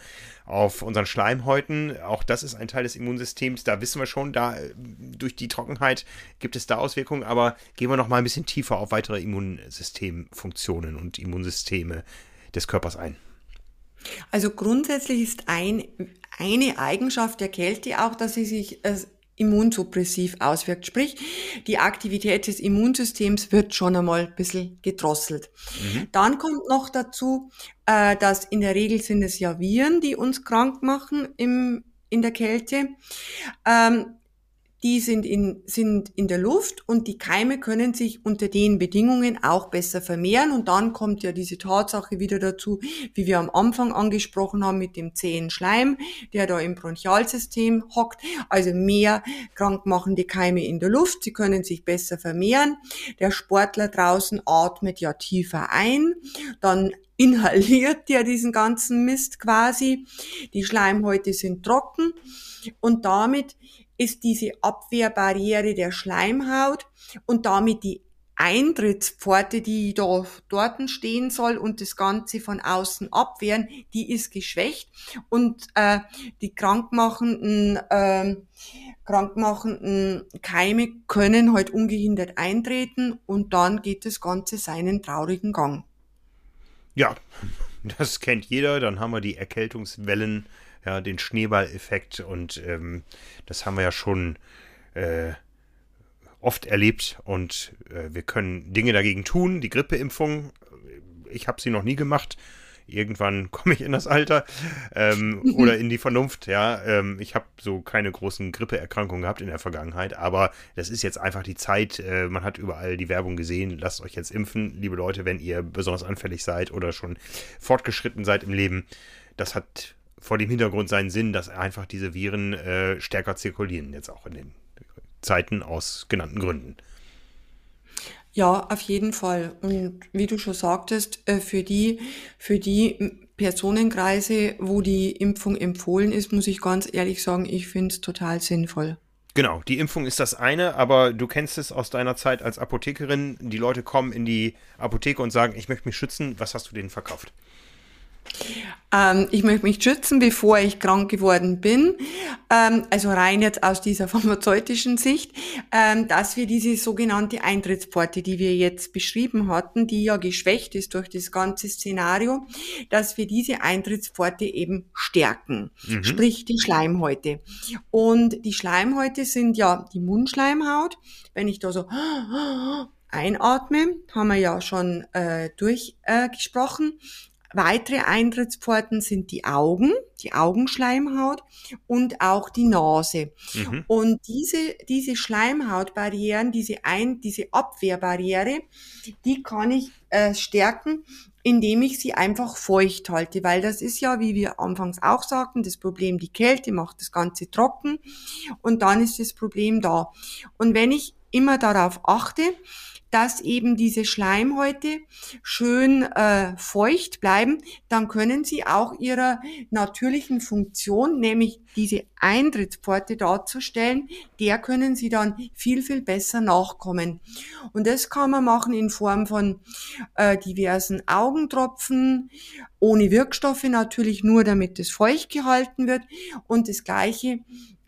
auf unseren Schleimhäuten. Auch das ist ein Teil des Immunsystems. Da wissen wir schon, da durch die Trockenheit gibt es da Auswirkungen. Aber gehen wir noch mal ein bisschen tiefer auf weitere Immunsystemfunktionen und Immunsysteme des Körpers ein. Also grundsätzlich ist ein, eine Eigenschaft der Kälte auch, dass sie sich äh, immunsuppressiv auswirkt. Sprich, die Aktivität des Immunsystems wird schon einmal ein bisschen gedrosselt. Mhm. Dann kommt noch dazu, äh, dass in der Regel sind es ja Viren, die uns krank machen im, in der Kälte. Die sind in, sind in der Luft und die Keime können sich unter den Bedingungen auch besser vermehren. Und dann kommt ja diese Tatsache wieder dazu, wie wir am Anfang angesprochen haben mit dem zähen Schleim, der da im Bronchialsystem hockt. Also mehr krankmachende Keime in der Luft. Sie können sich besser vermehren. Der Sportler draußen atmet ja tiefer ein. Dann inhaliert der diesen ganzen Mist quasi. Die Schleimhäute sind trocken und damit ist diese Abwehrbarriere der Schleimhaut und damit die Eintrittspforte, die da dort stehen soll und das Ganze von außen abwehren, die ist geschwächt und äh, die krankmachenden, äh, krankmachenden Keime können halt ungehindert eintreten und dann geht das Ganze seinen traurigen Gang. Ja, das kennt jeder. Dann haben wir die Erkältungswellen, ja, den Schneeballeffekt und ähm, das haben wir ja schon äh, oft erlebt und äh, wir können Dinge dagegen tun. Die Grippeimpfung, ich habe sie noch nie gemacht. Irgendwann komme ich in das Alter ähm, oder in die Vernunft. Ja, ähm, ich habe so keine großen Grippeerkrankungen gehabt in der Vergangenheit, aber das ist jetzt einfach die Zeit. Äh, man hat überall die Werbung gesehen. Lasst euch jetzt impfen, liebe Leute, wenn ihr besonders anfällig seid oder schon fortgeschritten seid im Leben. Das hat vor dem Hintergrund seinen Sinn, dass einfach diese Viren äh, stärker zirkulieren jetzt auch in den Zeiten aus genannten Gründen. Ja, auf jeden Fall. Und wie du schon sagtest, äh, für die, für die Personenkreise, wo die Impfung empfohlen ist, muss ich ganz ehrlich sagen, ich finde es total sinnvoll. Genau, die Impfung ist das eine, aber du kennst es aus deiner Zeit als Apothekerin. Die Leute kommen in die Apotheke und sagen, ich möchte mich schützen. Was hast du denen verkauft? Ähm, ich möchte mich schützen, bevor ich krank geworden bin. Ähm, also rein jetzt aus dieser pharmazeutischen Sicht, ähm, dass wir diese sogenannte Eintrittspforte, die wir jetzt beschrieben hatten, die ja geschwächt ist durch das ganze Szenario, dass wir diese Eintrittspforte eben stärken. Mhm. Sprich die Schleimhäute. Und die Schleimhäute sind ja die Mundschleimhaut. Wenn ich da so einatme, haben wir ja schon äh, durchgesprochen. Äh, Weitere Eintrittspforten sind die Augen, die Augenschleimhaut und auch die Nase. Mhm. Und diese, diese Schleimhautbarrieren, diese, Ein diese Abwehrbarriere, die kann ich äh, stärken, indem ich sie einfach feucht halte, weil das ist ja, wie wir anfangs auch sagten, das Problem, die Kälte macht das Ganze trocken und dann ist das Problem da. Und wenn ich immer darauf achte, dass eben diese Schleimhäute schön äh, feucht bleiben, dann können sie auch ihrer natürlichen Funktion, nämlich diese Eintrittspforte darzustellen, der können sie dann viel, viel besser nachkommen. Und das kann man machen in Form von äh, diversen Augentropfen, ohne Wirkstoffe natürlich nur, damit es feucht gehalten wird. Und das gleiche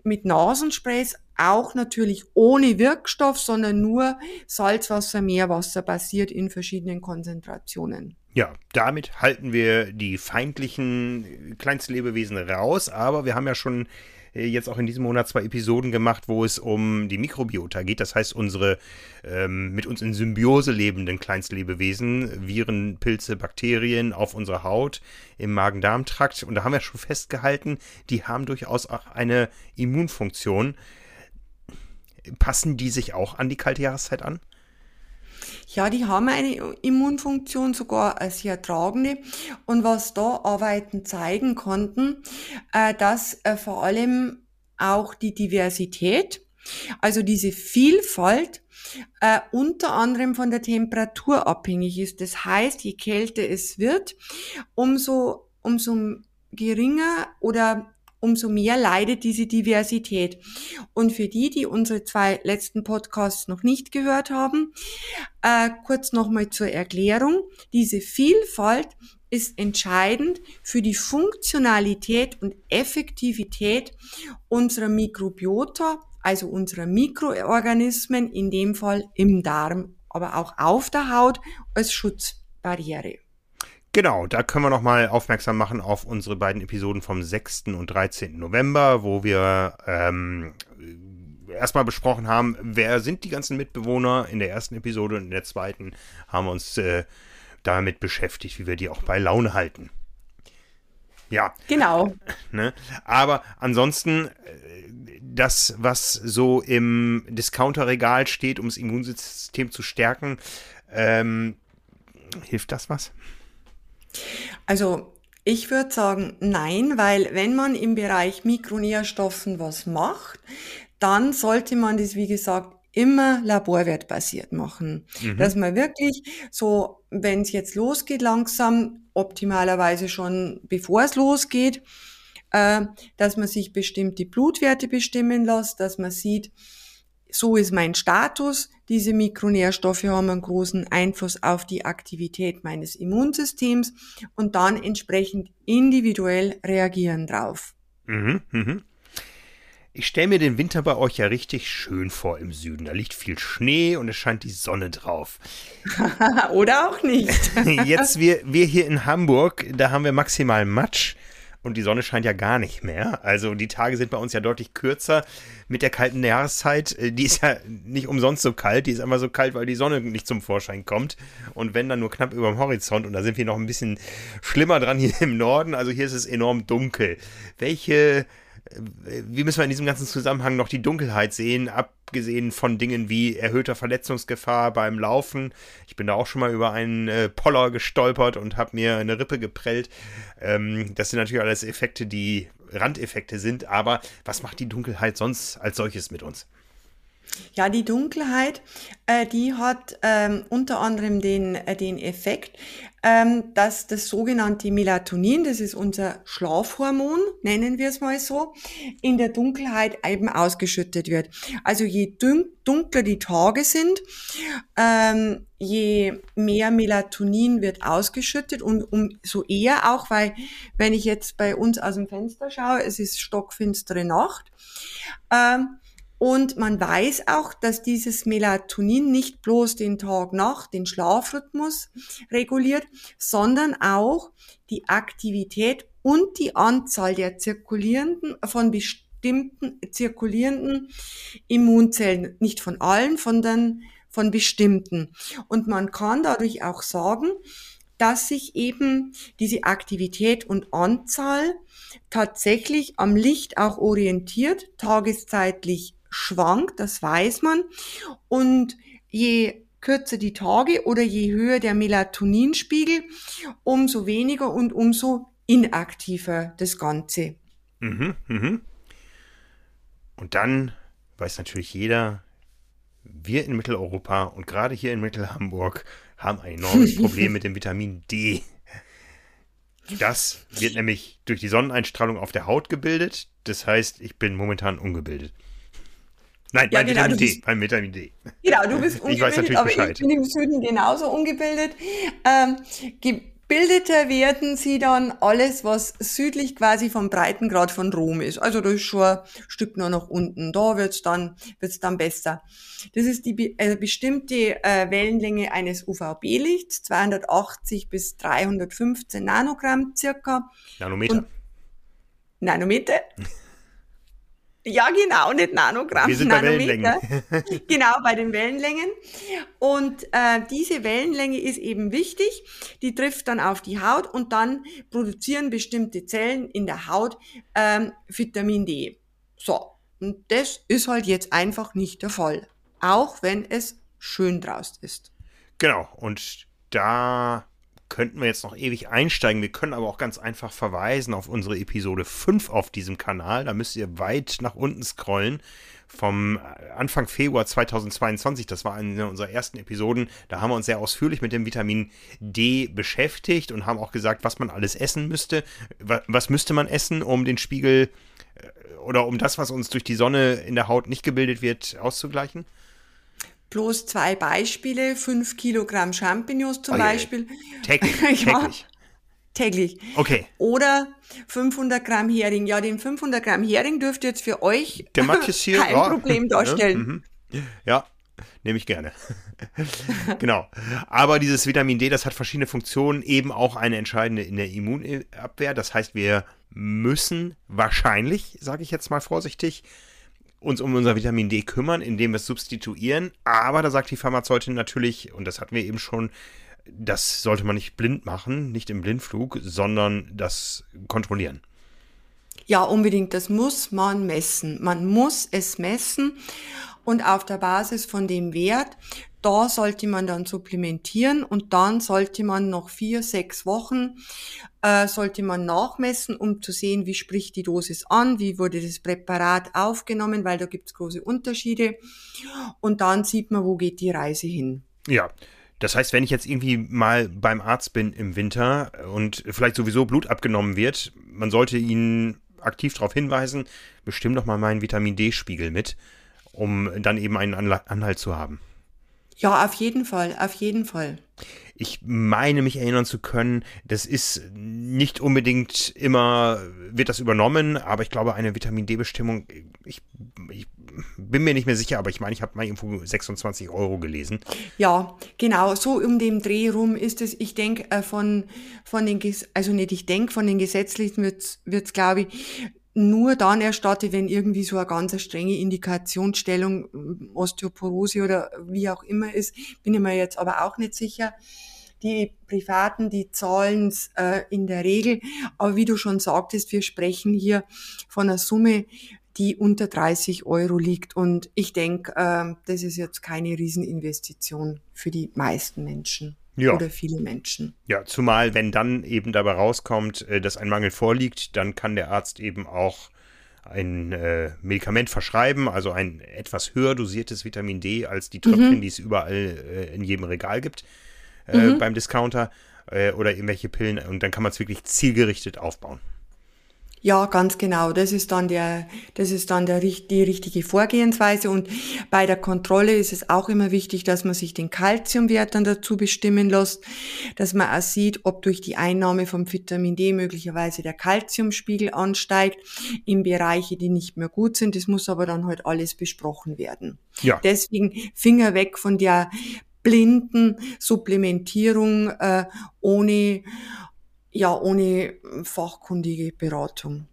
mit Nasensprays, auch natürlich ohne Wirkstoff, sondern nur Salzwasser, Meerwasser basiert in verschiedenen Konzentrationen. Ja, damit halten wir die feindlichen Kleinstlebewesen raus, aber wir haben ja schon jetzt auch in diesem Monat zwei Episoden gemacht, wo es um die Mikrobiota geht. Das heißt, unsere ähm, mit uns in Symbiose lebenden Kleinstlebewesen, Viren, Pilze, Bakterien auf unserer Haut, im Magen-Darm-Trakt. Und da haben wir schon festgehalten, die haben durchaus auch eine Immunfunktion. Passen die sich auch an die kalte Jahreszeit an? Ja, die haben eine Immunfunktion, sogar eine sehr tragende. Und was da Arbeiten zeigen konnten, äh, dass äh, vor allem auch die Diversität, also diese Vielfalt, äh, unter anderem von der Temperatur abhängig ist. Das heißt, je kälter es wird, umso, umso geringer oder umso mehr leidet diese Diversität. Und für die, die unsere zwei letzten Podcasts noch nicht gehört haben, äh, kurz nochmal zur Erklärung. Diese Vielfalt ist entscheidend für die Funktionalität und Effektivität unserer Mikrobiota, also unserer Mikroorganismen, in dem Fall im Darm, aber auch auf der Haut als Schutzbarriere. Genau, da können wir nochmal aufmerksam machen auf unsere beiden Episoden vom 6. und 13. November, wo wir ähm, erstmal besprochen haben, wer sind die ganzen Mitbewohner. In der ersten Episode und in der zweiten haben wir uns äh, damit beschäftigt, wie wir die auch bei Laune halten. Ja. Genau. Ne? Aber ansonsten, äh, das, was so im Discounterregal steht, um das Immunsystem zu stärken, ähm, hilft das was? Also ich würde sagen, nein, weil wenn man im Bereich Mikronährstoffen was macht, dann sollte man das, wie gesagt, immer laborwertbasiert machen. Mhm. Dass man wirklich so, wenn es jetzt losgeht langsam, optimalerweise schon bevor es losgeht, äh, dass man sich bestimmte Blutwerte bestimmen lässt, dass man sieht, so ist mein Status. Diese Mikronährstoffe haben einen großen Einfluss auf die Aktivität meines Immunsystems und dann entsprechend individuell reagieren drauf. Mhm, mhm. Ich stelle mir den Winter bei euch ja richtig schön vor im Süden. Da liegt viel Schnee und es scheint die Sonne drauf. Oder auch nicht. Jetzt wir, wir hier in Hamburg, da haben wir maximal Matsch und die Sonne scheint ja gar nicht mehr. Also die Tage sind bei uns ja deutlich kürzer mit der kalten Jahreszeit. Äh, die ist ja nicht umsonst so kalt, die ist einfach so kalt, weil die Sonne nicht zum Vorschein kommt. Und wenn dann nur knapp über dem Horizont und da sind wir noch ein bisschen schlimmer dran hier im Norden. Also hier ist es enorm dunkel. Welche wie müssen wir in diesem ganzen Zusammenhang noch die Dunkelheit sehen, abgesehen von Dingen wie erhöhter Verletzungsgefahr beim Laufen. Ich bin da auch schon mal über einen äh, Poller gestolpert und habe mir eine Rippe geprellt. Ähm, das sind natürlich alles Effekte, die Randeffekte sind, aber was macht die Dunkelheit sonst als solches mit uns? Ja, die Dunkelheit, äh, die hat ähm, unter anderem den, äh, den Effekt, ähm, dass das sogenannte Melatonin, das ist unser Schlafhormon, nennen wir es mal so, in der Dunkelheit eben ausgeschüttet wird. Also je dunkler die Tage sind, ähm, je mehr Melatonin wird ausgeschüttet und umso eher auch, weil wenn ich jetzt bei uns aus dem Fenster schaue, es ist stockfinstere Nacht, ähm, und man weiß auch, dass dieses Melatonin nicht bloß den Tag-Nacht, den Schlafrhythmus reguliert, sondern auch die Aktivität und die Anzahl der zirkulierenden, von bestimmten zirkulierenden Immunzellen. Nicht von allen, sondern von bestimmten. Und man kann dadurch auch sagen, dass sich eben diese Aktivität und Anzahl tatsächlich am Licht auch orientiert, tageszeitlich schwankt, das weiß man. Und je kürzer die Tage oder je höher der Melatoninspiegel, umso weniger und umso inaktiver das Ganze. Mhm, mhm. Und dann weiß natürlich jeder, wir in Mitteleuropa und gerade hier in Mittelhamburg haben ein enormes Problem mit dem Vitamin D. Das wird nämlich durch die Sonneneinstrahlung auf der Haut gebildet. Das heißt, ich bin momentan ungebildet. Nein, ja, mein genau, Vitamin D. Bist, mein Vitamin D. Genau, du bist ungebildet, ich weiß natürlich aber Bescheid. ich bin im Süden genauso ungebildet. Ähm, gebildeter werden sie dann alles, was südlich quasi vom Breitengrad von Rom ist. Also da ist schon ein Stück nur nach unten. Da wird's dann, wird's dann besser. Das ist die äh, bestimmte äh, Wellenlänge eines UVB-Lichts, 280 bis 315 Nanogramm circa. Nanometer. Und Nanometer? Ja, genau, nicht Nanogramm, Wir sind Nanometer. Bei genau, bei den Wellenlängen. Und äh, diese Wellenlänge ist eben wichtig. Die trifft dann auf die Haut und dann produzieren bestimmte Zellen in der Haut ähm, Vitamin D. So, und das ist halt jetzt einfach nicht der Fall. Auch wenn es schön draust ist. Genau, und da könnten wir jetzt noch ewig einsteigen. Wir können aber auch ganz einfach verweisen auf unsere Episode 5 auf diesem Kanal. Da müsst ihr weit nach unten scrollen. Vom Anfang Februar 2022, das war eine unserer ersten Episoden, da haben wir uns sehr ausführlich mit dem Vitamin D beschäftigt und haben auch gesagt, was man alles essen müsste. Was müsste man essen, um den Spiegel äh, oder um das, was uns durch die Sonne in der Haut nicht gebildet wird, auszugleichen? Bloß zwei Beispiele, fünf Kilogramm Champignons zum oh, Beispiel. Täglich. ja, täglich. Täglich. Okay. Oder 500 Gramm Hering. Ja, den 500 Gramm Hering dürfte jetzt für euch kein ja. Problem darstellen. Ja, mhm. ja nehme ich gerne. genau. Aber dieses Vitamin D, das hat verschiedene Funktionen, eben auch eine entscheidende in der Immunabwehr. Das heißt, wir müssen wahrscheinlich, sage ich jetzt mal vorsichtig, uns um unser Vitamin D kümmern, indem wir es substituieren. Aber da sagt die Pharmazeutin natürlich, und das hatten wir eben schon, das sollte man nicht blind machen, nicht im Blindflug, sondern das kontrollieren. Ja, unbedingt. Das muss man messen. Man muss es messen und auf der Basis von dem Wert, da sollte man dann supplementieren und dann sollte man noch vier, sechs Wochen, äh, sollte man nachmessen, um zu sehen, wie spricht die Dosis an, wie wurde das Präparat aufgenommen, weil da gibt es große Unterschiede und dann sieht man, wo geht die Reise hin. Ja, das heißt, wenn ich jetzt irgendwie mal beim Arzt bin im Winter und vielleicht sowieso Blut abgenommen wird, man sollte ihn aktiv darauf hinweisen, bestimm doch mal meinen Vitamin D-Spiegel mit um dann eben einen Anhalt zu haben. Ja, auf jeden Fall, auf jeden Fall. Ich meine mich erinnern zu können, das ist nicht unbedingt immer, wird das übernommen, aber ich glaube, eine Vitamin D-Bestimmung, ich, ich bin mir nicht mehr sicher, aber ich meine, ich habe mal irgendwo 26 Euro gelesen. Ja, genau, so um den Dreh rum ist es, ich denke, äh, von, von den, also nicht ich denke, von den Gesetzlichen wird es, glaube ich, nur dann erstattet, wenn irgendwie so eine ganz strenge Indikationsstellung, Osteoporose oder wie auch immer ist, bin ich mir jetzt aber auch nicht sicher. Die Privaten, die zahlen es äh, in der Regel, aber wie du schon sagtest, wir sprechen hier von einer Summe, die unter 30 Euro liegt. Und ich denke, äh, das ist jetzt keine Rieseninvestition für die meisten Menschen ja. oder viele Menschen. Ja, zumal wenn dann eben dabei rauskommt, äh, dass ein Mangel vorliegt, dann kann der Arzt eben auch ein äh, Medikament verschreiben, also ein etwas höher dosiertes Vitamin D als die Tröpfchen, mhm. die es überall äh, in jedem Regal gibt äh, mhm. beim Discounter äh, oder irgendwelche Pillen und dann kann man es wirklich zielgerichtet aufbauen. Ja, ganz genau. Das ist dann der, das ist dann der, die richtige Vorgehensweise. Und bei der Kontrolle ist es auch immer wichtig, dass man sich den Kalziumwert dann dazu bestimmen lässt, dass man auch sieht, ob durch die Einnahme vom Vitamin D möglicherweise der Kalziumspiegel ansteigt in Bereiche, die nicht mehr gut sind. Das muss aber dann halt alles besprochen werden. Ja. Deswegen Finger weg von der blinden Supplementierung äh, ohne ja, ohne fachkundige Beratung.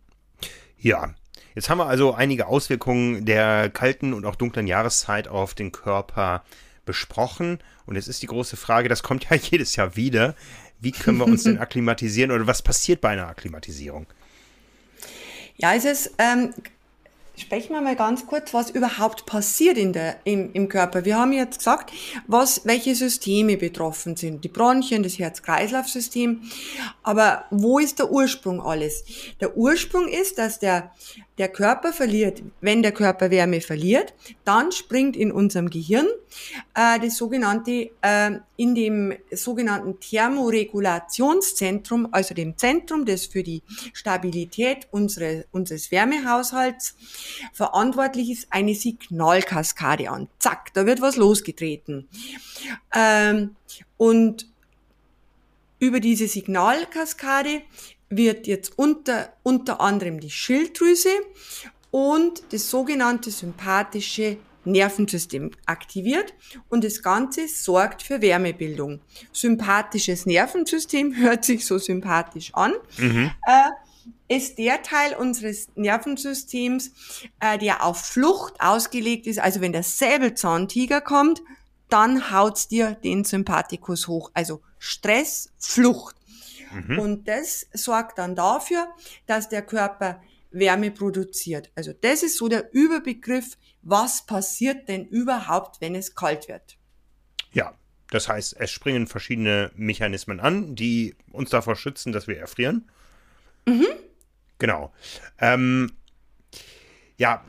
Ja, jetzt haben wir also einige Auswirkungen der kalten und auch dunklen Jahreszeit auf den Körper besprochen. Und jetzt ist die große Frage, das kommt ja jedes Jahr wieder. Wie können wir uns denn akklimatisieren oder was passiert bei einer Akklimatisierung? Ja, es ist ähm, Sprechen wir mal ganz kurz, was überhaupt passiert in der, im, im Körper. Wir haben jetzt gesagt, was, welche Systeme betroffen sind. Die Bronchien, das Herz-Kreislauf-System. Aber wo ist der Ursprung alles? Der Ursprung ist, dass der der Körper verliert, wenn der Körper Wärme verliert, dann springt in unserem Gehirn äh, das sogenannte, äh, in dem sogenannten Thermoregulationszentrum, also dem Zentrum, das für die Stabilität unsere, unseres Wärmehaushalts verantwortlich ist, eine Signalkaskade an. Zack, da wird was losgetreten. Ähm, und über diese Signalkaskade wird jetzt unter, unter anderem die Schilddrüse und das sogenannte sympathische Nervensystem aktiviert und das Ganze sorgt für Wärmebildung. Sympathisches Nervensystem hört sich so sympathisch an. Mhm. Äh, ist der Teil unseres Nervensystems, äh, der auf Flucht ausgelegt ist. Also wenn der Säbelzahntiger kommt, dann haut's dir den Sympathikus hoch. Also Stress, Flucht. Mhm. Und das sorgt dann dafür, dass der Körper Wärme produziert. Also das ist so der Überbegriff, was passiert denn überhaupt, wenn es kalt wird. Ja, das heißt, es springen verschiedene Mechanismen an, die uns davor schützen, dass wir erfrieren. Mhm. Genau. Ähm, ja,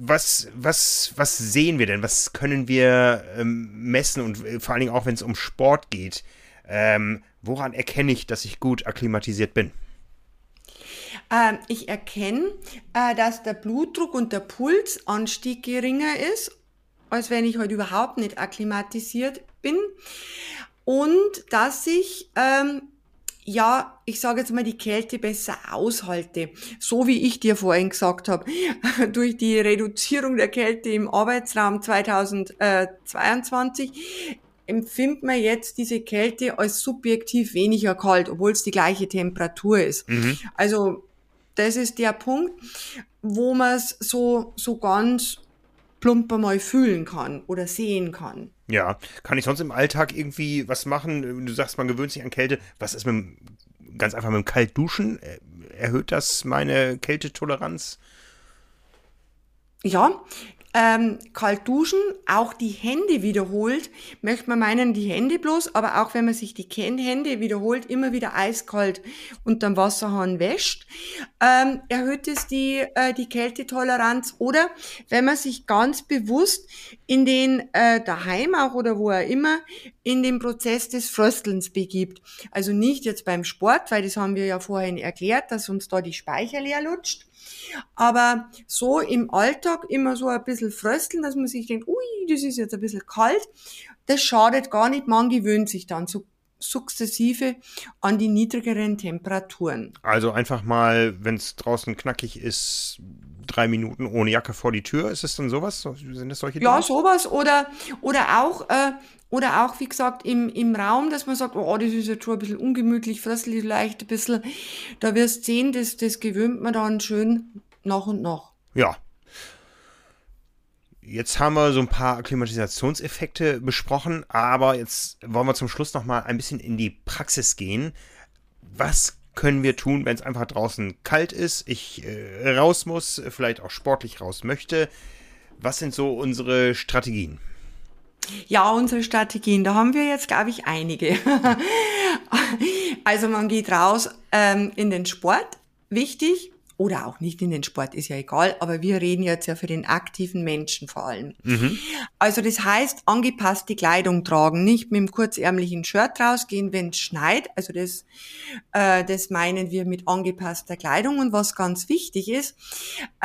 was, was, was sehen wir denn? Was können wir ähm, messen? Und äh, vor allen Dingen auch, wenn es um Sport geht. Ähm, woran erkenne ich, dass ich gut akklimatisiert bin? Ähm, ich erkenne, äh, dass der Blutdruck und der Pulsanstieg geringer ist, als wenn ich heute überhaupt nicht akklimatisiert bin. Und dass ich, ähm, ja, ich sage jetzt mal, die Kälte besser aushalte. So wie ich dir vorhin gesagt habe, durch die Reduzierung der Kälte im Arbeitsraum 2022 empfindet man jetzt diese Kälte als subjektiv weniger kalt, obwohl es die gleiche Temperatur ist. Mhm. Also das ist der Punkt, wo man es so, so ganz plumper mal fühlen kann oder sehen kann. Ja, kann ich sonst im Alltag irgendwie was machen? Du sagst, man gewöhnt sich an Kälte. Was ist mit dem, ganz einfach mit dem Kaltduschen? Erhöht das meine Kältetoleranz? Ja, ähm, kalt duschen, auch die Hände wiederholt, möchte man meinen, die Hände bloß, aber auch wenn man sich die Hände wiederholt, immer wieder eiskalt unterm Wasserhahn wäscht, ähm, erhöht es die, äh, die Kältetoleranz oder wenn man sich ganz bewusst in den äh, daheim auch oder wo er immer in den Prozess des Fröstelns begibt. Also nicht jetzt beim Sport, weil das haben wir ja vorhin erklärt, dass uns da die Speicher leer lutscht, Aber so im Alltag immer so ein bisschen frösteln, dass man sich denkt, ui, das ist jetzt ein bisschen kalt, das schadet gar nicht. Man gewöhnt sich dann so sukzessive an die niedrigeren Temperaturen. Also einfach mal, wenn es draußen knackig ist, drei Minuten ohne Jacke vor die Tür. Ist es dann sowas? Sind das solche Dinge? Ja, sowas. Oder, oder auch, äh, oder auch, wie gesagt, im, im Raum, dass man sagt, oh, das ist jetzt schon ein bisschen ungemütlich, fröstelt leicht ein bisschen. Da wirst du sehen, das, das gewöhnt man dann schön nach und nach. Ja, Jetzt haben wir so ein paar Akklimatisationseffekte besprochen, aber jetzt wollen wir zum Schluss noch mal ein bisschen in die Praxis gehen. Was können wir tun, wenn es einfach draußen kalt ist, ich äh, raus muss, vielleicht auch sportlich raus möchte? Was sind so unsere Strategien? Ja, unsere Strategien, da haben wir jetzt, glaube ich, einige. also man geht raus ähm, in den Sport, wichtig, oder auch nicht in den Sport, ist ja egal, aber wir reden jetzt ja für den aktiven Menschen vor allem. Mhm. Also das heißt, angepasste Kleidung tragen, nicht mit dem kurzärmlichen Shirt rausgehen, wenn es schneit. Also das, äh, das meinen wir mit angepasster Kleidung. Und was ganz wichtig ist,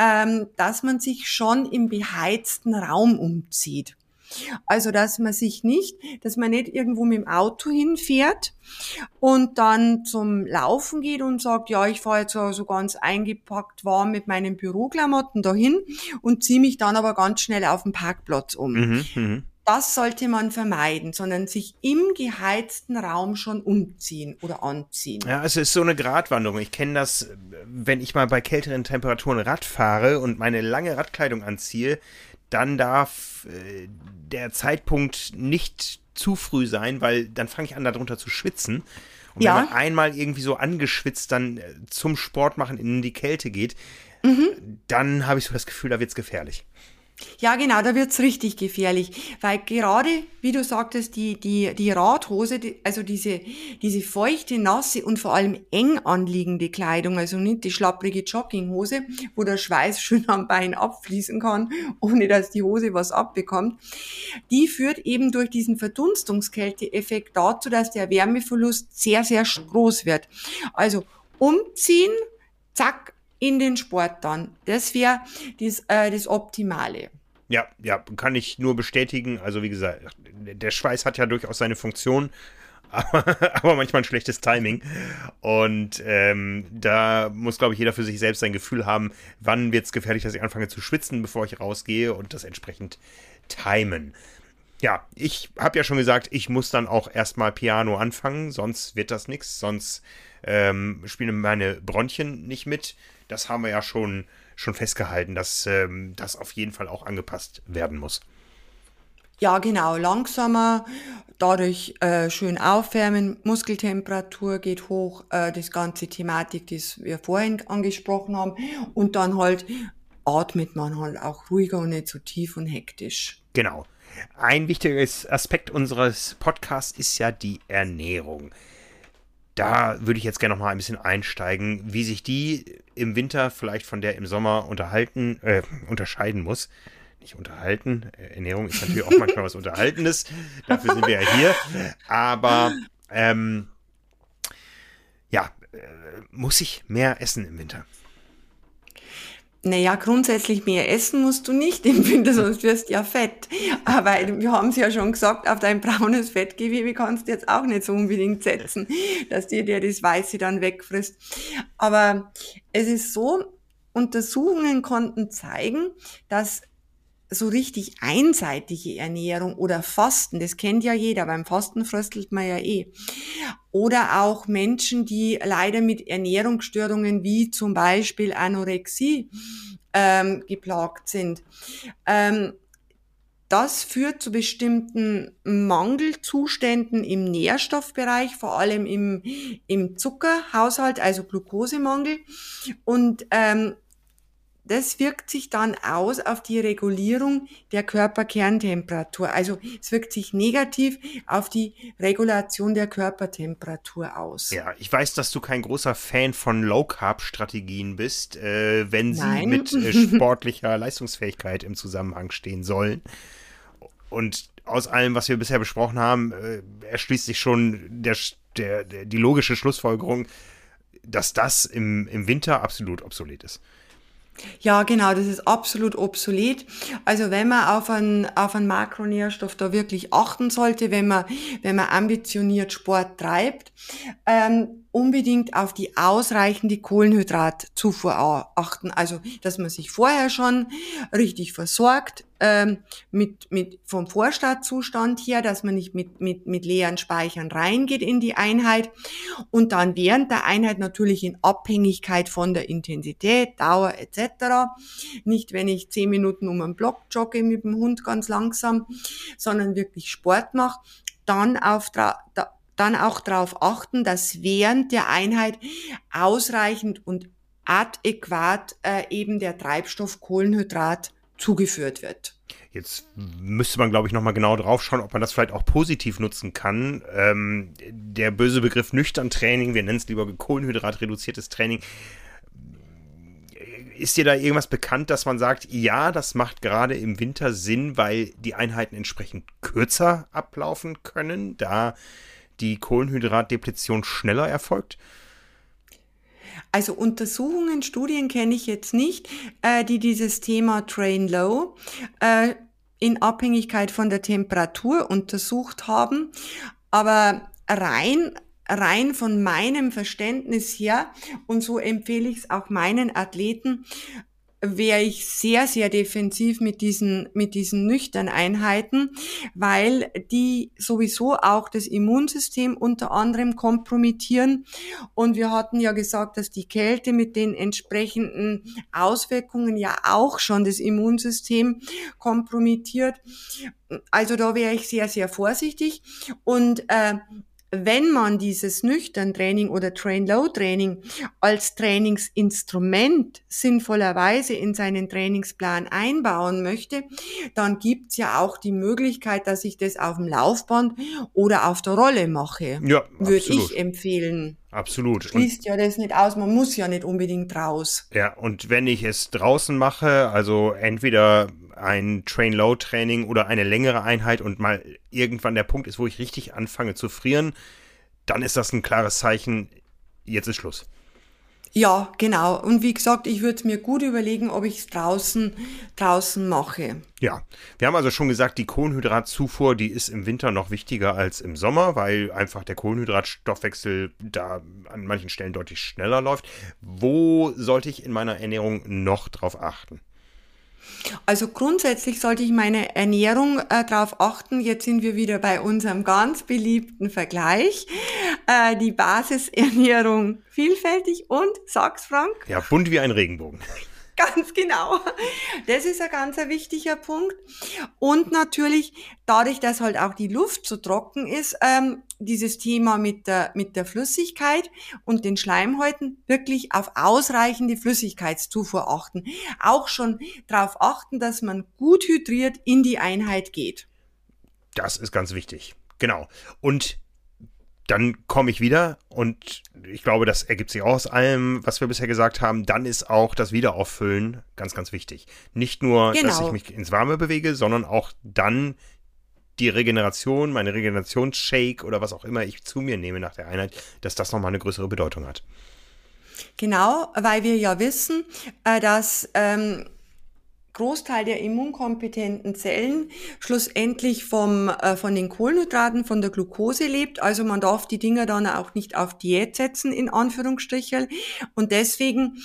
ähm, dass man sich schon im beheizten Raum umzieht. Also, dass man sich nicht, dass man nicht irgendwo mit dem Auto hinfährt und dann zum Laufen geht und sagt, ja, ich fahre jetzt so also ganz eingepackt warm mit meinen Büroklamotten dahin und ziehe mich dann aber ganz schnell auf den Parkplatz um. Mhm, mh. Das sollte man vermeiden, sondern sich im geheizten Raum schon umziehen oder anziehen. Ja, es ist so eine Gratwanderung. Ich kenne das, wenn ich mal bei kälteren Temperaturen Rad fahre und meine lange Radkleidung anziehe, dann darf äh, der Zeitpunkt nicht zu früh sein, weil dann fange ich an, darunter zu schwitzen. Und ja. wenn man einmal irgendwie so angeschwitzt dann äh, zum Sport machen in die Kälte geht, mhm. dann habe ich so das Gefühl, da wird es gefährlich. Ja, genau, da wird's richtig gefährlich, weil gerade, wie du sagtest, die, die, die Radhose, die, also diese, diese feuchte, nasse und vor allem eng anliegende Kleidung, also nicht die schlapprige Jogginghose, wo der Schweiß schön am Bein abfließen kann, ohne dass die Hose was abbekommt, die führt eben durch diesen Verdunstungskälteeffekt dazu, dass der Wärmeverlust sehr, sehr groß wird. Also umziehen, zack, in den Sport dann. Das wäre das, äh, das Optimale. Ja, ja, kann ich nur bestätigen. Also wie gesagt, der Schweiß hat ja durchaus seine Funktion, aber, aber manchmal ein schlechtes Timing. Und ähm, da muss, glaube ich, jeder für sich selbst sein Gefühl haben, wann wird es gefährlich, dass ich anfange zu schwitzen, bevor ich rausgehe und das entsprechend timen. Ja, ich habe ja schon gesagt, ich muss dann auch erstmal Piano anfangen, sonst wird das nichts, sonst ähm, spielen meine Bronchien nicht mit das haben wir ja schon, schon festgehalten, dass ähm, das auf jeden Fall auch angepasst werden muss. Ja, genau, langsamer, dadurch äh, schön aufwärmen, Muskeltemperatur geht hoch, äh, das ganze Thematik, die wir vorhin angesprochen haben, und dann halt atmet man halt auch ruhiger und nicht so tief und hektisch. Genau. Ein wichtiges Aspekt unseres Podcasts ist ja die Ernährung da würde ich jetzt gerne noch mal ein bisschen einsteigen, wie sich die im Winter vielleicht von der im Sommer unterhalten, äh, unterscheiden muss. Nicht unterhalten. Äh, Ernährung ist natürlich auch manchmal was Unterhaltenes. Dafür sind wir ja hier. Aber ähm, ja, äh, muss ich mehr essen im Winter? Naja, grundsätzlich mehr essen musst du nicht im Winter, sonst wirst du ja fett. Aber wir haben es ja schon gesagt, auf dein braunes Fettgewebe kannst du jetzt auch nicht so unbedingt setzen, dass dir der das Weiße dann wegfrisst. Aber es ist so, Untersuchungen konnten zeigen, dass so richtig einseitige Ernährung oder Fasten, das kennt ja jeder, beim Fasten fröstelt man ja eh. Oder auch Menschen, die leider mit Ernährungsstörungen wie zum Beispiel Anorexie ähm, geplagt sind. Ähm, das führt zu bestimmten Mangelzuständen im Nährstoffbereich, vor allem im, im Zuckerhaushalt, also Glukosemangel. Und ähm, das wirkt sich dann aus auf die Regulierung der Körperkerntemperatur. Also es wirkt sich negativ auf die Regulation der Körpertemperatur aus. Ja, ich weiß, dass du kein großer Fan von Low-Carb-Strategien bist, äh, wenn sie Nein. mit äh, sportlicher Leistungsfähigkeit im Zusammenhang stehen sollen. Und aus allem, was wir bisher besprochen haben, äh, erschließt sich schon der, der, der, die logische Schlussfolgerung, dass das im, im Winter absolut obsolet ist. Ja, genau, das ist absolut obsolet. Also wenn man auf einen, auf einen Makronährstoff da wirklich achten sollte, wenn man, wenn man ambitioniert Sport treibt, ähm, unbedingt auf die ausreichende Kohlenhydratzufuhr achten. Also, dass man sich vorher schon richtig versorgt, ähm, mit, mit, vom Vorstartzustand her, dass man nicht mit, mit, mit leeren Speichern reingeht in die Einheit und dann während der Einheit natürlich in Abhängigkeit von der Intensität, Dauer etc. Nicht, wenn ich zehn Minuten um einen Block jogge mit dem Hund ganz langsam, sondern wirklich Sport mache, dann auf, da, dann auch darauf achten, dass während der Einheit ausreichend und adäquat äh, eben der Treibstoff Kohlenhydrat zugeführt wird. Jetzt müsste man, glaube ich, nochmal genau drauf schauen, ob man das vielleicht auch positiv nutzen kann. Ähm, der böse Begriff nüchtern Training, wir nennen es lieber kohlenhydratreduziertes Training. Ist dir da irgendwas bekannt, dass man sagt, ja, das macht gerade im Winter Sinn, weil die Einheiten entsprechend kürzer ablaufen können, da die Kohlenhydratdepletion schneller erfolgt? Also Untersuchungen, Studien kenne ich jetzt nicht, äh, die dieses Thema Train Low äh, in Abhängigkeit von der Temperatur untersucht haben. Aber rein rein von meinem Verständnis her, und so empfehle ich es auch meinen Athleten, wäre ich sehr, sehr defensiv mit diesen, mit diesen nüchtern Einheiten, weil die sowieso auch das Immunsystem unter anderem kompromittieren. Und wir hatten ja gesagt, dass die Kälte mit den entsprechenden Auswirkungen ja auch schon das Immunsystem kompromittiert. Also da wäre ich sehr, sehr vorsichtig. Und äh, wenn man dieses Nüchtern-Training oder Train-Low-Training als Trainingsinstrument sinnvollerweise in seinen Trainingsplan einbauen möchte, dann gibt's ja auch die Möglichkeit, dass ich das auf dem Laufband oder auf der Rolle mache. Ja, würde ich empfehlen. Absolut. Schließt ja das nicht aus, man muss ja nicht unbedingt raus. Ja, und wenn ich es draußen mache, also entweder ein Train-Low-Training oder eine längere Einheit und mal irgendwann der Punkt ist, wo ich richtig anfange zu frieren, dann ist das ein klares Zeichen, jetzt ist Schluss. Ja, genau. Und wie gesagt, ich würde mir gut überlegen, ob ich es draußen, draußen mache. Ja, wir haben also schon gesagt, die Kohlenhydratzufuhr, die ist im Winter noch wichtiger als im Sommer, weil einfach der Kohlenhydratstoffwechsel da an manchen Stellen deutlich schneller läuft. Wo sollte ich in meiner Ernährung noch drauf achten? Also grundsätzlich sollte ich meine Ernährung äh, darauf achten. Jetzt sind wir wieder bei unserem ganz beliebten Vergleich. Äh, die Basisernährung vielfältig und, sag's Frank? Ja, bunt wie ein Regenbogen. Ganz genau. Das ist ein ganz wichtiger Punkt. Und natürlich, dadurch, dass halt auch die Luft so trocken ist, ähm, dieses Thema mit der, mit der Flüssigkeit und den Schleimhäuten wirklich auf ausreichende Flüssigkeitszufuhr achten. Auch schon darauf achten, dass man gut hydriert in die Einheit geht. Das ist ganz wichtig. Genau. Und dann komme ich wieder und ich glaube, das ergibt sich auch aus allem, was wir bisher gesagt haben. Dann ist auch das Wiederauffüllen ganz, ganz wichtig. Nicht nur, genau. dass ich mich ins Warme bewege, sondern auch dann die Regeneration, meine Regenerationsshake oder was auch immer ich zu mir nehme nach der Einheit, dass das nochmal eine größere Bedeutung hat. Genau, weil wir ja wissen, äh, dass ähm, Großteil der immunkompetenten Zellen schlussendlich vom, äh, von den Kohlenhydraten, von der Glucose lebt. Also man darf die Dinger dann auch nicht auf Diät setzen, in Anführungsstrichen. Und deswegen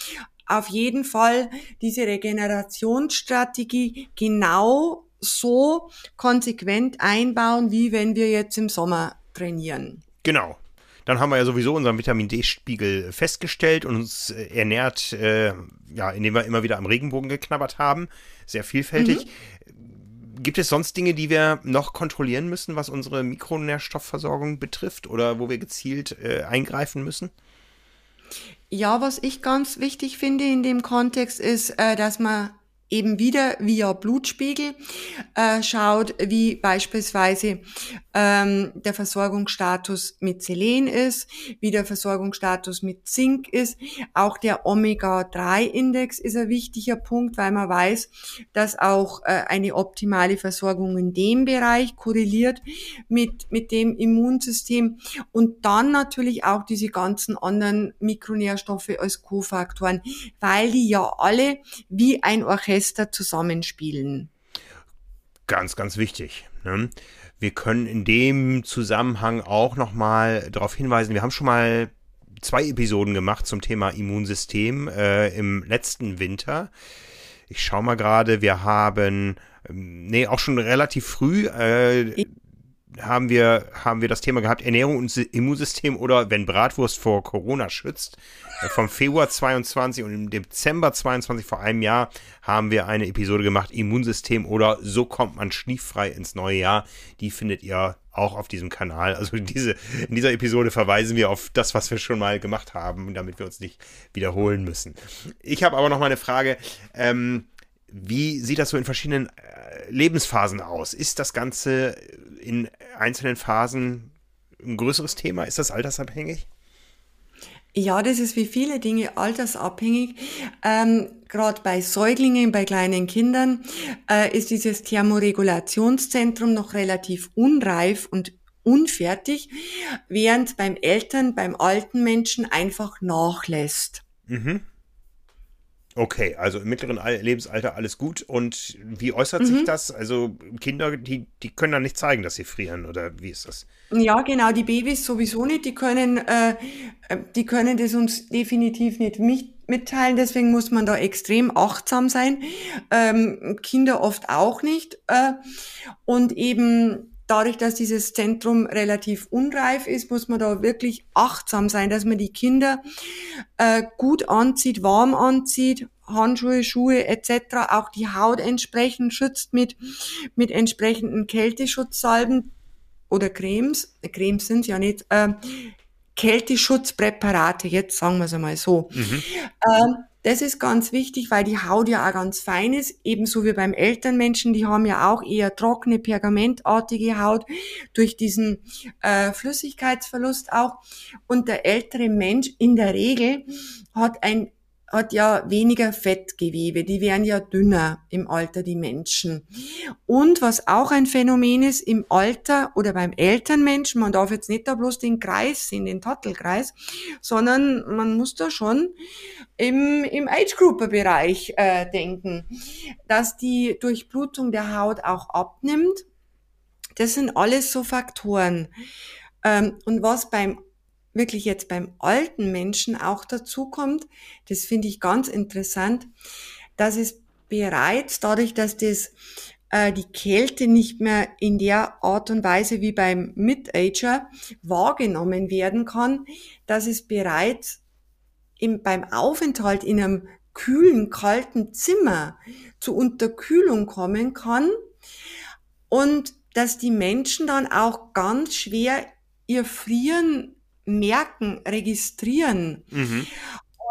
auf jeden Fall diese Regenerationsstrategie genau so konsequent einbauen, wie wenn wir jetzt im Sommer trainieren. Genau. Dann haben wir ja sowieso unseren Vitamin D-Spiegel festgestellt und uns äh, ernährt, äh, ja, indem wir immer wieder am Regenbogen geknabbert haben. Sehr vielfältig. Mhm. Gibt es sonst Dinge, die wir noch kontrollieren müssen, was unsere Mikronährstoffversorgung betrifft oder wo wir gezielt äh, eingreifen müssen? Ja, was ich ganz wichtig finde in dem Kontext ist, äh, dass man eben wieder via Blutspiegel äh, schaut, wie beispielsweise ähm, der Versorgungsstatus mit Selen ist, wie der Versorgungsstatus mit Zink ist. Auch der Omega-3-Index ist ein wichtiger Punkt, weil man weiß, dass auch äh, eine optimale Versorgung in dem Bereich korreliert mit, mit dem Immunsystem. Und dann natürlich auch diese ganzen anderen Mikronährstoffe als Kofaktoren, weil die ja alle wie ein Orchester zusammenspielen. Ganz, ganz wichtig. Ne? Wir können in dem Zusammenhang auch nochmal darauf hinweisen, wir haben schon mal zwei Episoden gemacht zum Thema Immunsystem äh, im letzten Winter. Ich schaue mal gerade, wir haben, ähm, nee, auch schon relativ früh äh, haben wir, haben wir das Thema gehabt, Ernährung und Immunsystem oder wenn Bratwurst vor Corona schützt. Äh, vom Februar 22 und im Dezember 22 vor einem Jahr haben wir eine Episode gemacht, Immunsystem oder so kommt man schniefrei ins neue Jahr. Die findet ihr auch auf diesem Kanal. Also diese, in dieser Episode verweisen wir auf das, was wir schon mal gemacht haben, damit wir uns nicht wiederholen müssen. Ich habe aber noch mal eine Frage. Ähm, wie sieht das so in verschiedenen äh, Lebensphasen aus? Ist das Ganze in einzelnen Phasen ein größeres Thema? Ist das altersabhängig? Ja, das ist wie viele Dinge altersabhängig. Ähm, Gerade bei Säuglingen, bei kleinen Kindern äh, ist dieses Thermoregulationszentrum noch relativ unreif und unfertig, während beim Eltern, beim alten Menschen einfach nachlässt. Mhm. Okay, also im mittleren Lebensalter alles gut. Und wie äußert mhm. sich das? Also Kinder, die, die können dann nicht zeigen, dass sie frieren oder wie ist das? Ja, genau, die Babys sowieso nicht. Die können, äh, äh die können das uns definitiv nicht mitteilen. Deswegen muss man da extrem achtsam sein. Ähm, Kinder oft auch nicht. Äh, und eben dadurch, dass dieses Zentrum relativ unreif ist, muss man da wirklich achtsam sein, dass man die Kinder äh, gut anzieht, warm anzieht, Handschuhe, Schuhe etc. auch die Haut entsprechend schützt mit, mit entsprechenden Kälteschutzsalben oder Cremes. Cremes sind ja nicht. Äh, Kälteschutzpräparate, jetzt sagen wir es einmal so. Mhm. Ähm, das ist ganz wichtig, weil die Haut ja auch ganz fein ist, ebenso wie beim Elternmenschen. Die haben ja auch eher trockene, pergamentartige Haut durch diesen äh, Flüssigkeitsverlust auch. Und der ältere Mensch in der Regel hat ein hat ja weniger Fettgewebe, die werden ja dünner im Alter, die Menschen. Und was auch ein Phänomen ist im Alter oder beim Elternmenschen, man darf jetzt nicht da bloß den Kreis sehen, den Tattelkreis, sondern man muss da schon im, im Age-Grouper-Bereich äh, denken, dass die Durchblutung der Haut auch abnimmt. Das sind alles so Faktoren. Ähm, und was beim wirklich jetzt beim alten Menschen auch dazu kommt, das finde ich ganz interessant, dass es bereits dadurch, dass das äh, die Kälte nicht mehr in der Art und Weise wie beim Mid-Ager wahrgenommen werden kann, dass es bereits im, beim Aufenthalt in einem kühlen, kalten Zimmer zu Unterkühlung kommen kann und dass die Menschen dann auch ganz schwer ihr Frieren merken, registrieren. Mhm.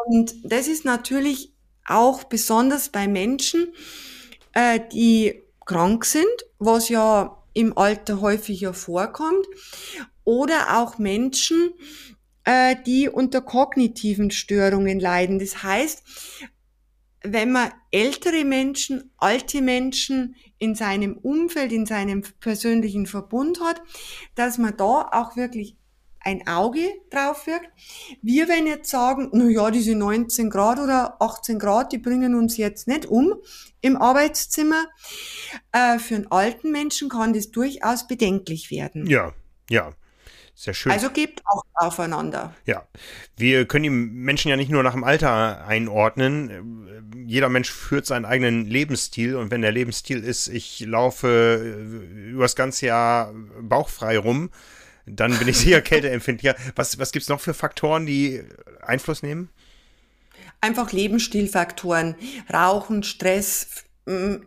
Und das ist natürlich auch besonders bei Menschen, äh, die krank sind, was ja im Alter häufiger vorkommt, oder auch Menschen, äh, die unter kognitiven Störungen leiden. Das heißt, wenn man ältere Menschen, alte Menschen in seinem Umfeld, in seinem persönlichen Verbund hat, dass man da auch wirklich ein Auge drauf wirkt. Wir werden jetzt sagen, na ja, diese 19 Grad oder 18 Grad, die bringen uns jetzt nicht um im Arbeitszimmer. Äh, für einen alten Menschen kann das durchaus bedenklich werden. Ja, ja. Sehr schön. Also gebt auch aufeinander. Ja. Wir können die Menschen ja nicht nur nach dem Alter einordnen. Jeder Mensch führt seinen eigenen Lebensstil und wenn der Lebensstil ist, ich laufe über das ganze Jahr bauchfrei rum, dann bin ich sicher kälteempfindlicher. Was, was gibt es noch für Faktoren, die Einfluss nehmen? Einfach Lebensstilfaktoren. Rauchen, Stress,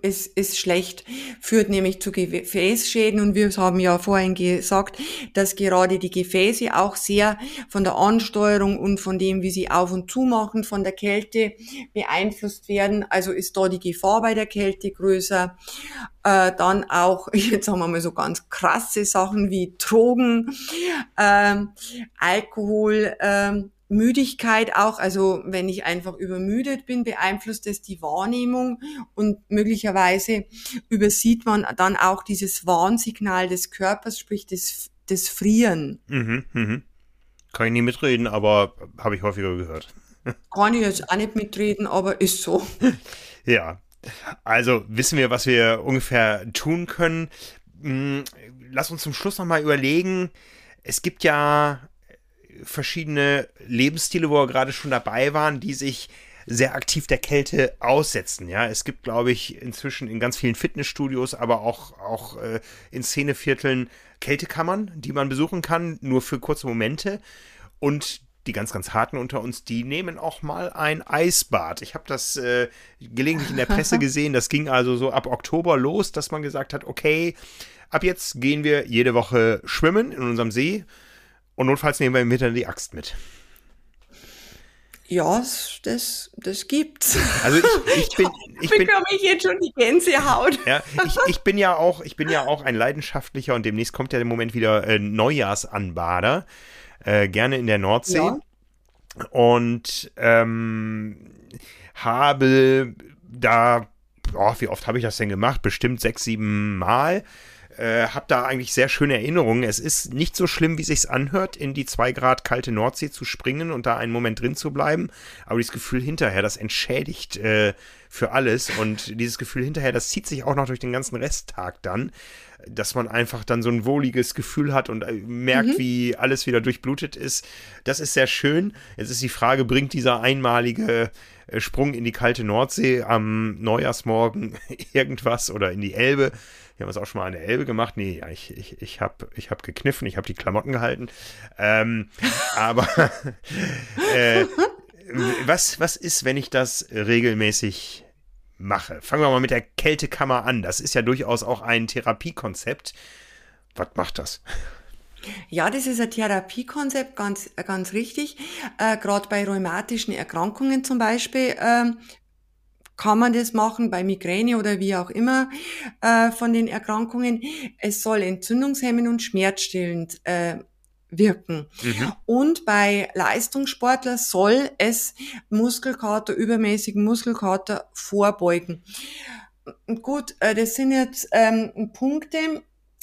ist, ist schlecht, führt nämlich zu Gefäßschäden und wir haben ja vorhin gesagt, dass gerade die Gefäße auch sehr von der Ansteuerung und von dem, wie sie auf und zu machen, von der Kälte beeinflusst werden. Also ist da die Gefahr bei der Kälte größer. Äh, dann auch, jetzt haben wir mal so ganz krasse Sachen wie Drogen, ähm, Alkohol, ähm, Müdigkeit auch, also wenn ich einfach übermüdet bin, beeinflusst es die Wahrnehmung und möglicherweise übersieht man dann auch dieses Warnsignal des Körpers, sprich das, das Frieren. Mhm, mhm. Kann ich nie mitreden, aber habe ich häufiger gehört. Kann ich jetzt auch nicht mitreden, aber ist so. Ja, also wissen wir, was wir ungefähr tun können. Hm, lass uns zum Schluss nochmal überlegen. Es gibt ja verschiedene Lebensstile, wo wir gerade schon dabei waren, die sich sehr aktiv der Kälte aussetzen. Ja, es gibt, glaube ich, inzwischen in ganz vielen Fitnessstudios, aber auch, auch äh, in Szenevierteln Kältekammern, die man besuchen kann, nur für kurze Momente. Und die ganz, ganz harten unter uns, die nehmen auch mal ein Eisbad. Ich habe das äh, gelegentlich in der Presse gesehen. Das ging also so ab Oktober los, dass man gesagt hat, okay, ab jetzt gehen wir jede Woche schwimmen in unserem See und notfalls nehmen wir im Winter die Axt mit. Ja, das, das gibt's. Also ich, ich bin, ich bin, bekomme ich jetzt schon die Gänsehaut. Ja, ich, ich bin ja auch, ich bin ja auch ein leidenschaftlicher und demnächst kommt ja im Moment wieder äh, Neujahrsanbader, äh, gerne in der Nordsee. Ja. Und ähm, habe da, oh, wie oft habe ich das denn gemacht? Bestimmt sechs, sieben Mal äh, habe da eigentlich sehr schöne Erinnerungen. Es ist nicht so schlimm, wie sich's anhört, in die zwei Grad kalte Nordsee zu springen und da einen Moment drin zu bleiben. Aber dieses Gefühl hinterher, das entschädigt äh, für alles. Und dieses Gefühl hinterher, das zieht sich auch noch durch den ganzen Resttag dann, dass man einfach dann so ein wohliges Gefühl hat und äh, merkt, mhm. wie alles wieder durchblutet ist. Das ist sehr schön. Jetzt ist die Frage, bringt dieser einmalige äh, Sprung in die kalte Nordsee am Neujahrsmorgen irgendwas oder in die Elbe? Wir haben es auch schon mal an der Elbe gemacht. Nee, ich, ich, ich habe ich hab gekniffen, ich habe die Klamotten gehalten. Ähm, aber äh, was, was ist, wenn ich das regelmäßig mache? Fangen wir mal mit der Kältekammer an. Das ist ja durchaus auch ein Therapiekonzept. Was macht das? Ja, das ist ein Therapiekonzept, ganz, ganz richtig. Äh, Gerade bei rheumatischen Erkrankungen zum Beispiel äh, kann man das machen bei Migräne oder wie auch immer äh, von den Erkrankungen. Es soll entzündungshemmend und schmerzstillend äh, wirken. Mhm. Und bei Leistungssportler soll es Muskelkater, übermäßigen Muskelkater vorbeugen. Gut, äh, das sind jetzt ähm, Punkte.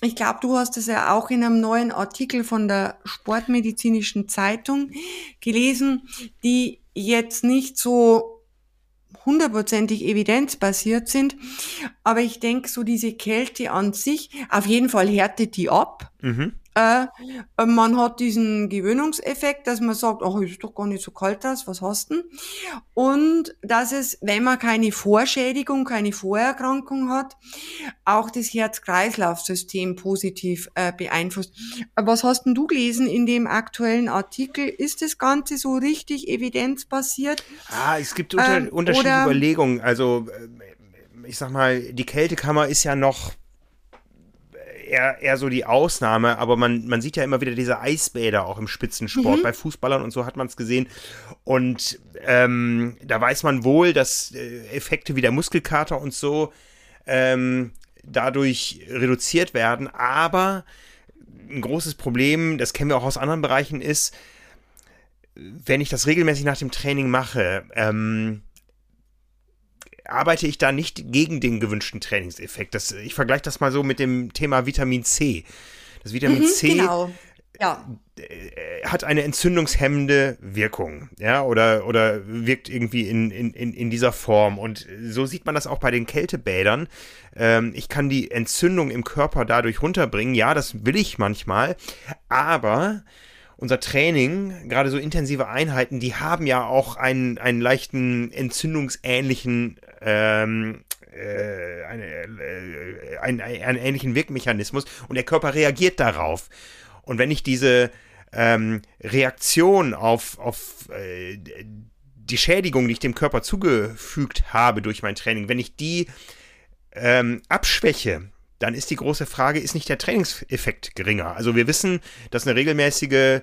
Ich glaube, du hast es ja auch in einem neuen Artikel von der Sportmedizinischen Zeitung gelesen, die jetzt nicht so hundertprozentig evidenzbasiert sind. Aber ich denke, so diese Kälte an sich, auf jeden Fall härtet die ab. Mhm. Äh, man hat diesen Gewöhnungseffekt, dass man sagt, ach, ist doch gar nicht so kalt das, was hast du? Und dass es, wenn man keine Vorschädigung, keine Vorerkrankung hat, auch das Herz-Kreislauf-System positiv äh, beeinflusst. Was hast denn du gelesen in dem aktuellen Artikel? Ist das Ganze so richtig evidenzbasiert? Ah, es gibt unter ähm, unterschiedliche Überlegungen. Also, äh, ich sag mal, die Kältekammer ist ja noch eher, eher so die Ausnahme, aber man, man sieht ja immer wieder diese Eisbäder auch im Spitzensport. Mhm. Bei Fußballern und so hat man es gesehen. Und ähm, da weiß man wohl, dass äh, Effekte wie der Muskelkater und so ähm, dadurch reduziert werden. Aber ein großes Problem, das kennen wir auch aus anderen Bereichen, ist, wenn ich das regelmäßig nach dem Training mache, ähm, arbeite ich da nicht gegen den gewünschten Trainingseffekt. Das, ich vergleiche das mal so mit dem Thema Vitamin C. Das Vitamin mhm, C genau. ja. Äh, hat eine entzündungshemmende Wirkung, ja, oder, oder wirkt irgendwie in, in, in dieser Form. Und so sieht man das auch bei den Kältebädern. Ähm, ich kann die Entzündung im Körper dadurch runterbringen. Ja, das will ich manchmal, aber unser Training, gerade so intensive Einheiten, die haben ja auch einen, einen leichten entzündungsähnlichen ähm, äh, eine, äh, einen, einen ähnlichen Wirkmechanismus und der Körper reagiert darauf. Und wenn ich diese ähm, Reaktion auf, auf äh, die Schädigung, die ich dem Körper zugefügt habe durch mein Training, wenn ich die ähm, abschwäche, dann ist die große Frage, ist nicht der Trainingseffekt geringer? Also wir wissen, dass eine regelmäßige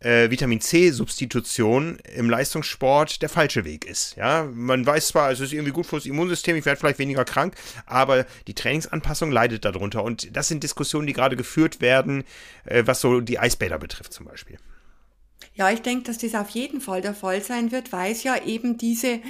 äh, Vitamin C-Substitution im Leistungssport der falsche Weg ist. Ja, man weiß zwar, es ist irgendwie gut fürs Immunsystem, ich werde vielleicht weniger krank, aber die Trainingsanpassung leidet darunter. Und das sind Diskussionen, die gerade geführt werden, äh, was so die Eisbäder betrifft zum Beispiel. Ja, ich denke, dass das auf jeden Fall der Fall sein wird, weil es ja eben diese,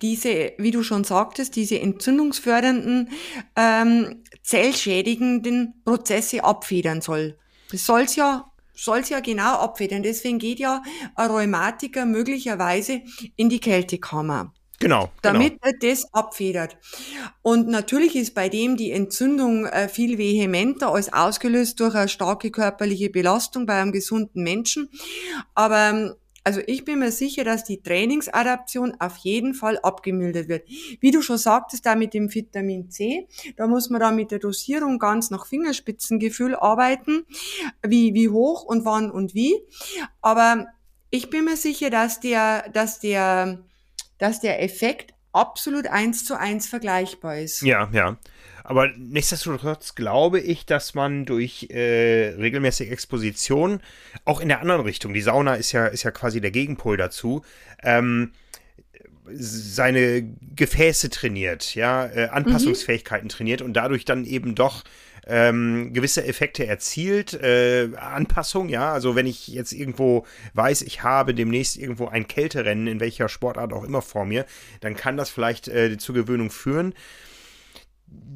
diese, wie du schon sagtest, diese entzündungsfördernden, ähm, zellschädigenden Prozesse abfedern soll. Das soll es ja soll's ja genau abfedern. Deswegen geht ja ein Rheumatiker möglicherweise in die Kältekammer. Genau. Damit genau. er das abfedert. Und natürlich ist bei dem die Entzündung äh, viel vehementer als ausgelöst durch eine starke körperliche Belastung bei einem gesunden Menschen. Aber ähm, also ich bin mir sicher, dass die Trainingsadaption auf jeden Fall abgemildert wird. Wie du schon sagtest, da mit dem Vitamin C, da muss man da mit der Dosierung ganz nach Fingerspitzengefühl arbeiten, wie, wie hoch und wann und wie. Aber ich bin mir sicher, dass der, dass der dass der Effekt absolut eins zu eins vergleichbar ist. Ja, ja. Aber nichtsdestotrotz glaube ich, dass man durch äh, regelmäßige Exposition, auch in der anderen Richtung, die Sauna ist ja, ist ja quasi der Gegenpol dazu, ähm, seine Gefäße trainiert, ja, äh, Anpassungsfähigkeiten mhm. trainiert und dadurch dann eben doch ähm, gewisse Effekte erzielt. Äh, Anpassung, ja, also wenn ich jetzt irgendwo weiß, ich habe demnächst irgendwo ein Kälterennen, in welcher Sportart auch immer vor mir, dann kann das vielleicht äh, zur Gewöhnung führen.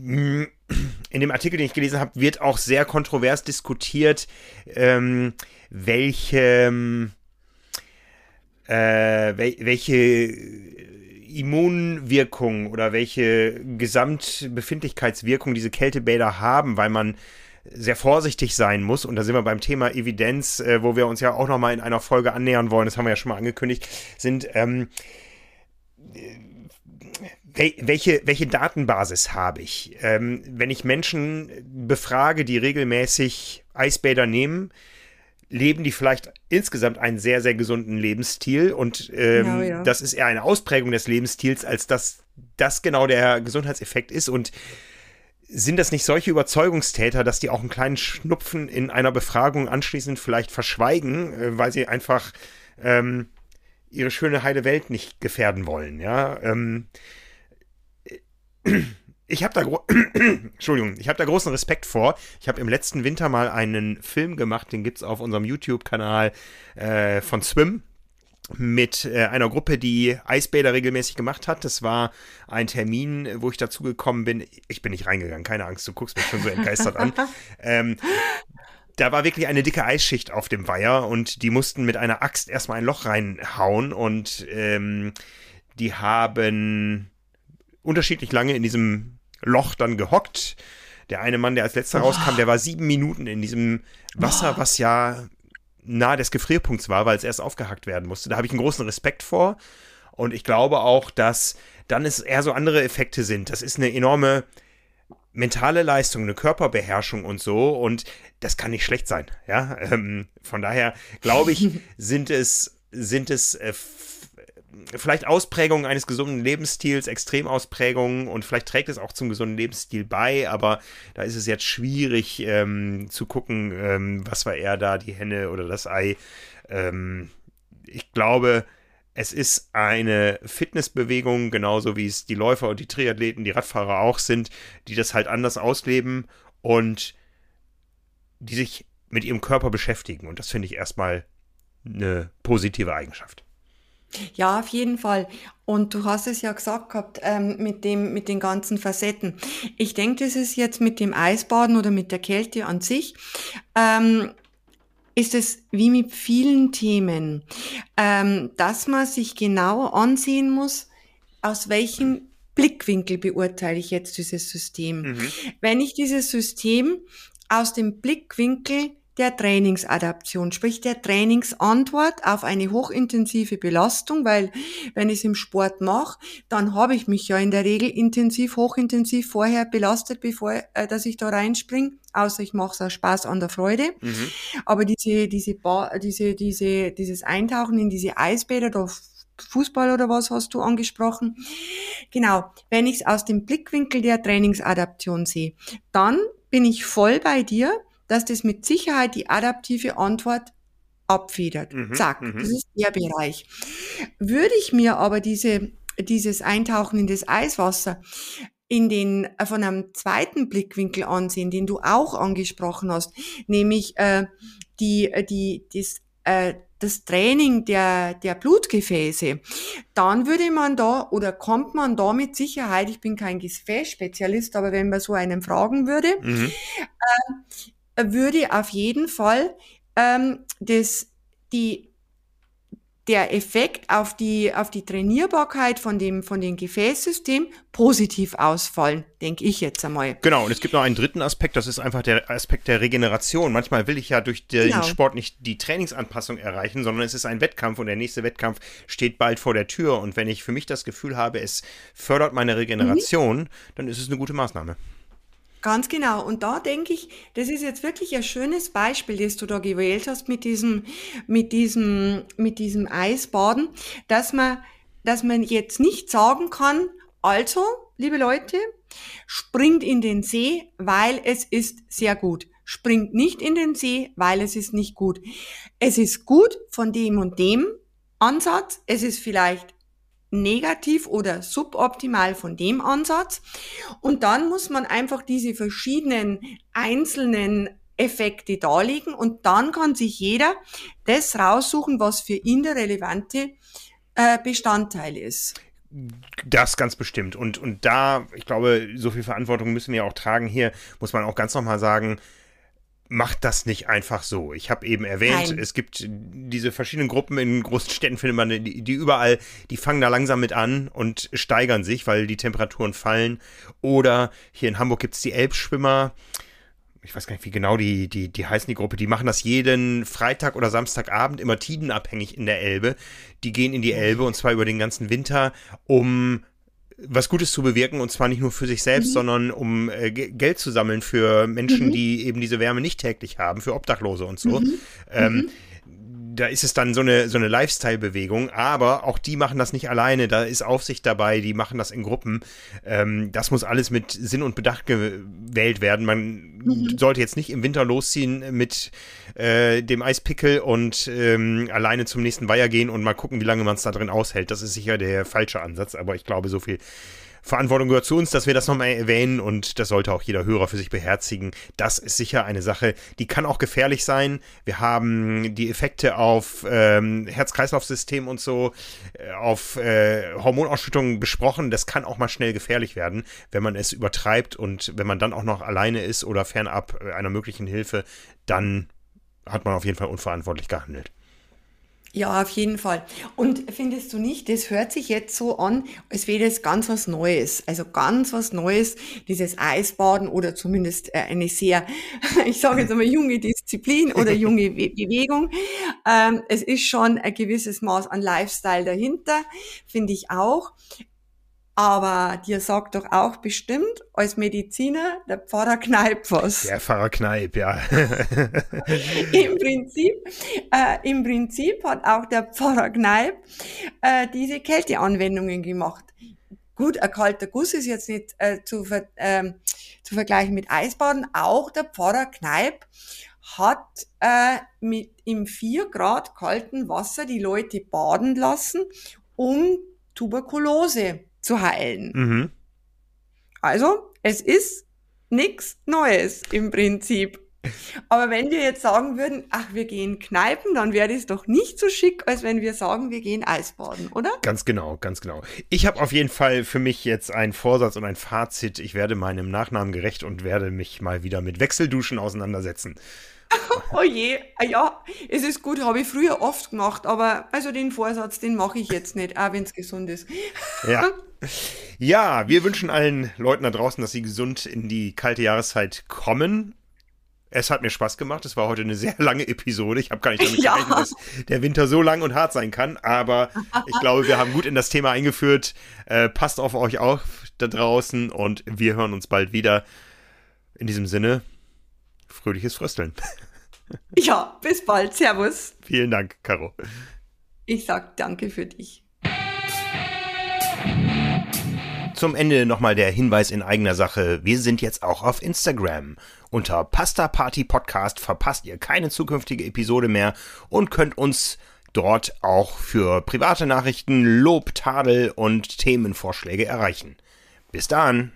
In dem Artikel, den ich gelesen habe, wird auch sehr kontrovers diskutiert, ähm, welche, äh, welche Immunwirkung oder welche Gesamtbefindlichkeitswirkung diese Kältebäder haben, weil man sehr vorsichtig sein muss. Und da sind wir beim Thema Evidenz, äh, wo wir uns ja auch nochmal in einer Folge annähern wollen, das haben wir ja schon mal angekündigt, sind ähm, welche, welche Datenbasis habe ich? Ähm, wenn ich Menschen befrage, die regelmäßig Eisbäder nehmen, leben die vielleicht insgesamt einen sehr, sehr gesunden Lebensstil und ähm, genau, ja. das ist eher eine Ausprägung des Lebensstils, als dass das genau der Gesundheitseffekt ist und sind das nicht solche Überzeugungstäter, dass die auch einen kleinen Schnupfen in einer Befragung anschließend vielleicht verschweigen, äh, weil sie einfach ähm, ihre schöne heile Welt nicht gefährden wollen, ja? Ähm, ich habe da Entschuldigung, ich habe da großen Respekt vor. Ich habe im letzten Winter mal einen Film gemacht, den gibt's auf unserem YouTube-Kanal äh, von Swim mit äh, einer Gruppe, die Eisbäder regelmäßig gemacht hat. Das war ein Termin, wo ich dazu gekommen bin. Ich bin nicht reingegangen, keine Angst, du guckst mich schon so entgeistert an. Ähm, da war wirklich eine dicke Eisschicht auf dem Weiher und die mussten mit einer Axt erstmal ein Loch reinhauen und ähm, die haben unterschiedlich lange in diesem Loch dann gehockt. Der eine Mann, der als letzter oh. rauskam, der war sieben Minuten in diesem Wasser, oh. was ja nahe des Gefrierpunkts war, weil es erst aufgehackt werden musste. Da habe ich einen großen Respekt vor. Und ich glaube auch, dass dann es eher so andere Effekte sind. Das ist eine enorme mentale Leistung, eine Körperbeherrschung und so. Und das kann nicht schlecht sein. Ja, ähm, von daher glaube ich, sind es, sind es äh, vielleicht Ausprägungen eines gesunden Lebensstils, Extremausprägungen und vielleicht trägt es auch zum gesunden Lebensstil bei, aber da ist es jetzt schwierig ähm, zu gucken, ähm, was war eher da, die Henne oder das Ei. Ähm, ich glaube, es ist eine Fitnessbewegung, genauso wie es die Läufer und die Triathleten, die Radfahrer auch sind, die das halt anders ausleben und die sich mit ihrem Körper beschäftigen. Und das finde ich erstmal eine positive Eigenschaft. Ja, auf jeden Fall. Und du hast es ja gesagt gehabt, ähm, mit dem, mit den ganzen Facetten. Ich denke, das ist jetzt mit dem Eisbaden oder mit der Kälte an sich, ähm, ist es wie mit vielen Themen, ähm, dass man sich genau ansehen muss, aus welchem Blickwinkel beurteile ich jetzt dieses System. Mhm. Wenn ich dieses System aus dem Blickwinkel der Trainingsadaption, sprich der Trainingsantwort auf eine hochintensive Belastung, weil wenn ich es im Sport mache, dann habe ich mich ja in der Regel intensiv, hochintensiv vorher belastet, bevor äh, dass ich da reinspringe, außer ich mache es aus Spaß an der Freude. Mhm. Aber diese, diese, ba diese, diese, dieses Eintauchen in diese Eisbäder, da Fußball oder was hast du angesprochen? Genau, wenn ich es aus dem Blickwinkel der Trainingsadaption sehe, dann bin ich voll bei dir, dass das mit Sicherheit die adaptive Antwort abfedert. Mhm, Zack, mhm. das ist der Bereich. Würde ich mir aber diese, dieses Eintauchen in das Eiswasser in den äh, von einem zweiten Blickwinkel ansehen, den du auch angesprochen hast, nämlich äh, die äh, die das äh, das Training der, der Blutgefäße, dann würde man da oder kommt man da mit Sicherheit, ich bin kein Gefäßspezialist, aber wenn man so einen fragen würde, mhm. äh, würde auf jeden Fall ähm, das, die der Effekt auf die, auf die Trainierbarkeit von dem, von dem Gefäßsystem positiv ausfallen, denke ich jetzt einmal. Genau, und es gibt noch einen dritten Aspekt, das ist einfach der Aspekt der Regeneration. Manchmal will ich ja durch den genau. Sport nicht die Trainingsanpassung erreichen, sondern es ist ein Wettkampf und der nächste Wettkampf steht bald vor der Tür. Und wenn ich für mich das Gefühl habe, es fördert meine Regeneration, mhm. dann ist es eine gute Maßnahme. Ganz genau. Und da denke ich, das ist jetzt wirklich ein schönes Beispiel, das du da gewählt hast mit diesem, mit diesem, mit diesem Eisbaden, dass man, dass man jetzt nicht sagen kann, also, liebe Leute, springt in den See, weil es ist sehr gut. Springt nicht in den See, weil es ist nicht gut. Es ist gut von dem und dem Ansatz. Es ist vielleicht negativ oder suboptimal von dem Ansatz. Und dann muss man einfach diese verschiedenen einzelnen Effekte darlegen und dann kann sich jeder das raussuchen, was für ihn der relevante äh, Bestandteil ist. Das ganz bestimmt. Und, und da, ich glaube, so viel Verantwortung müssen wir auch tragen. Hier muss man auch ganz nochmal sagen, macht das nicht einfach so. Ich habe eben erwähnt, Nein. es gibt diese verschiedenen Gruppen in großen Städten, findet man, die, die, überall, die fangen da langsam mit an und steigern sich, weil die Temperaturen fallen. Oder hier in Hamburg gibt es die Elbschwimmer. Ich weiß gar nicht, wie genau die, die, die heißen, die Gruppe. Die machen das jeden Freitag oder Samstagabend, immer tidenabhängig in der Elbe. Die gehen in die Elbe und zwar über den ganzen Winter, um was Gutes zu bewirken und zwar nicht nur für sich selbst, mhm. sondern um äh, Geld zu sammeln für Menschen, mhm. die eben diese Wärme nicht täglich haben, für Obdachlose und so. Mhm. Ähm, mhm. Da ist es dann so eine, so eine Lifestyle-Bewegung, aber auch die machen das nicht alleine, da ist Aufsicht dabei, die machen das in Gruppen. Ähm, das muss alles mit Sinn und Bedacht gewählt werden. Man mhm. sollte jetzt nicht im Winter losziehen mit äh, dem Eispickel und ähm, alleine zum nächsten Weiher gehen und mal gucken, wie lange man es da drin aushält. Das ist sicher der falsche Ansatz, aber ich glaube, so viel Verantwortung gehört zu uns, dass wir das nochmal erwähnen und das sollte auch jeder Hörer für sich beherzigen. Das ist sicher eine Sache, die kann auch gefährlich sein. Wir haben die Effekte auf ähm, Herz-Kreislauf-System und so, äh, auf äh, Hormonausschüttungen besprochen. Das kann auch mal schnell gefährlich werden, wenn man es übertreibt und wenn man dann auch noch alleine ist oder fernab einer möglichen Hilfe, dann hat man auf jeden Fall unverantwortlich gehandelt. Ja, auf jeden Fall. Und findest du nicht, das hört sich jetzt so an, als wäre das ganz was Neues. Also ganz was Neues, dieses Eisbaden oder zumindest äh, eine sehr, ich sage jetzt einmal, junge Disziplin oder junge Bewegung. Ähm, es ist schon ein gewisses Maß an Lifestyle dahinter, finde ich auch. Aber dir sagt doch auch bestimmt als Mediziner der Pfarrer Kneip was. Der Pfarrer Kneip, ja. Im Prinzip, äh, im Prinzip hat auch der Pfarrer Kneip äh, diese Kälteanwendungen gemacht. Gut, ein kalter Guss ist jetzt nicht äh, zu, ver, äh, zu vergleichen mit Eisbaden. Auch der Pfarrer Kneip hat äh, mit im vier Grad kalten Wasser die Leute baden lassen, um Tuberkulose zu heilen. Mhm. Also, es ist nichts Neues im Prinzip. Aber wenn wir jetzt sagen würden, ach, wir gehen Kneipen, dann wäre es doch nicht so schick, als wenn wir sagen, wir gehen Eisbaden, oder? Ganz genau, ganz genau. Ich habe auf jeden Fall für mich jetzt einen Vorsatz und ein Fazit. Ich werde meinem Nachnamen gerecht und werde mich mal wieder mit Wechselduschen auseinandersetzen. oh je, ah ja, es ist gut, habe ich früher oft gemacht, aber also den Vorsatz, den mache ich jetzt nicht, auch wenn es gesund ist. ja. Ja, wir wünschen allen Leuten da draußen, dass sie gesund in die kalte Jahreszeit kommen. Es hat mir Spaß gemacht. Es war heute eine sehr lange Episode. Ich habe gar nicht damit ja. gerechnet, dass der Winter so lang und hart sein kann. Aber ich glaube, wir haben gut in das Thema eingeführt. Äh, passt auf euch auf da draußen und wir hören uns bald wieder. In diesem Sinne, fröhliches Frösteln. Ja, bis bald. Servus. Vielen Dank, Caro. Ich sag danke für dich. Zum Ende nochmal der Hinweis in eigener Sache. Wir sind jetzt auch auf Instagram. Unter Pasta Party Podcast verpasst ihr keine zukünftige Episode mehr und könnt uns dort auch für private Nachrichten, Lob, Tadel und Themenvorschläge erreichen. Bis dann!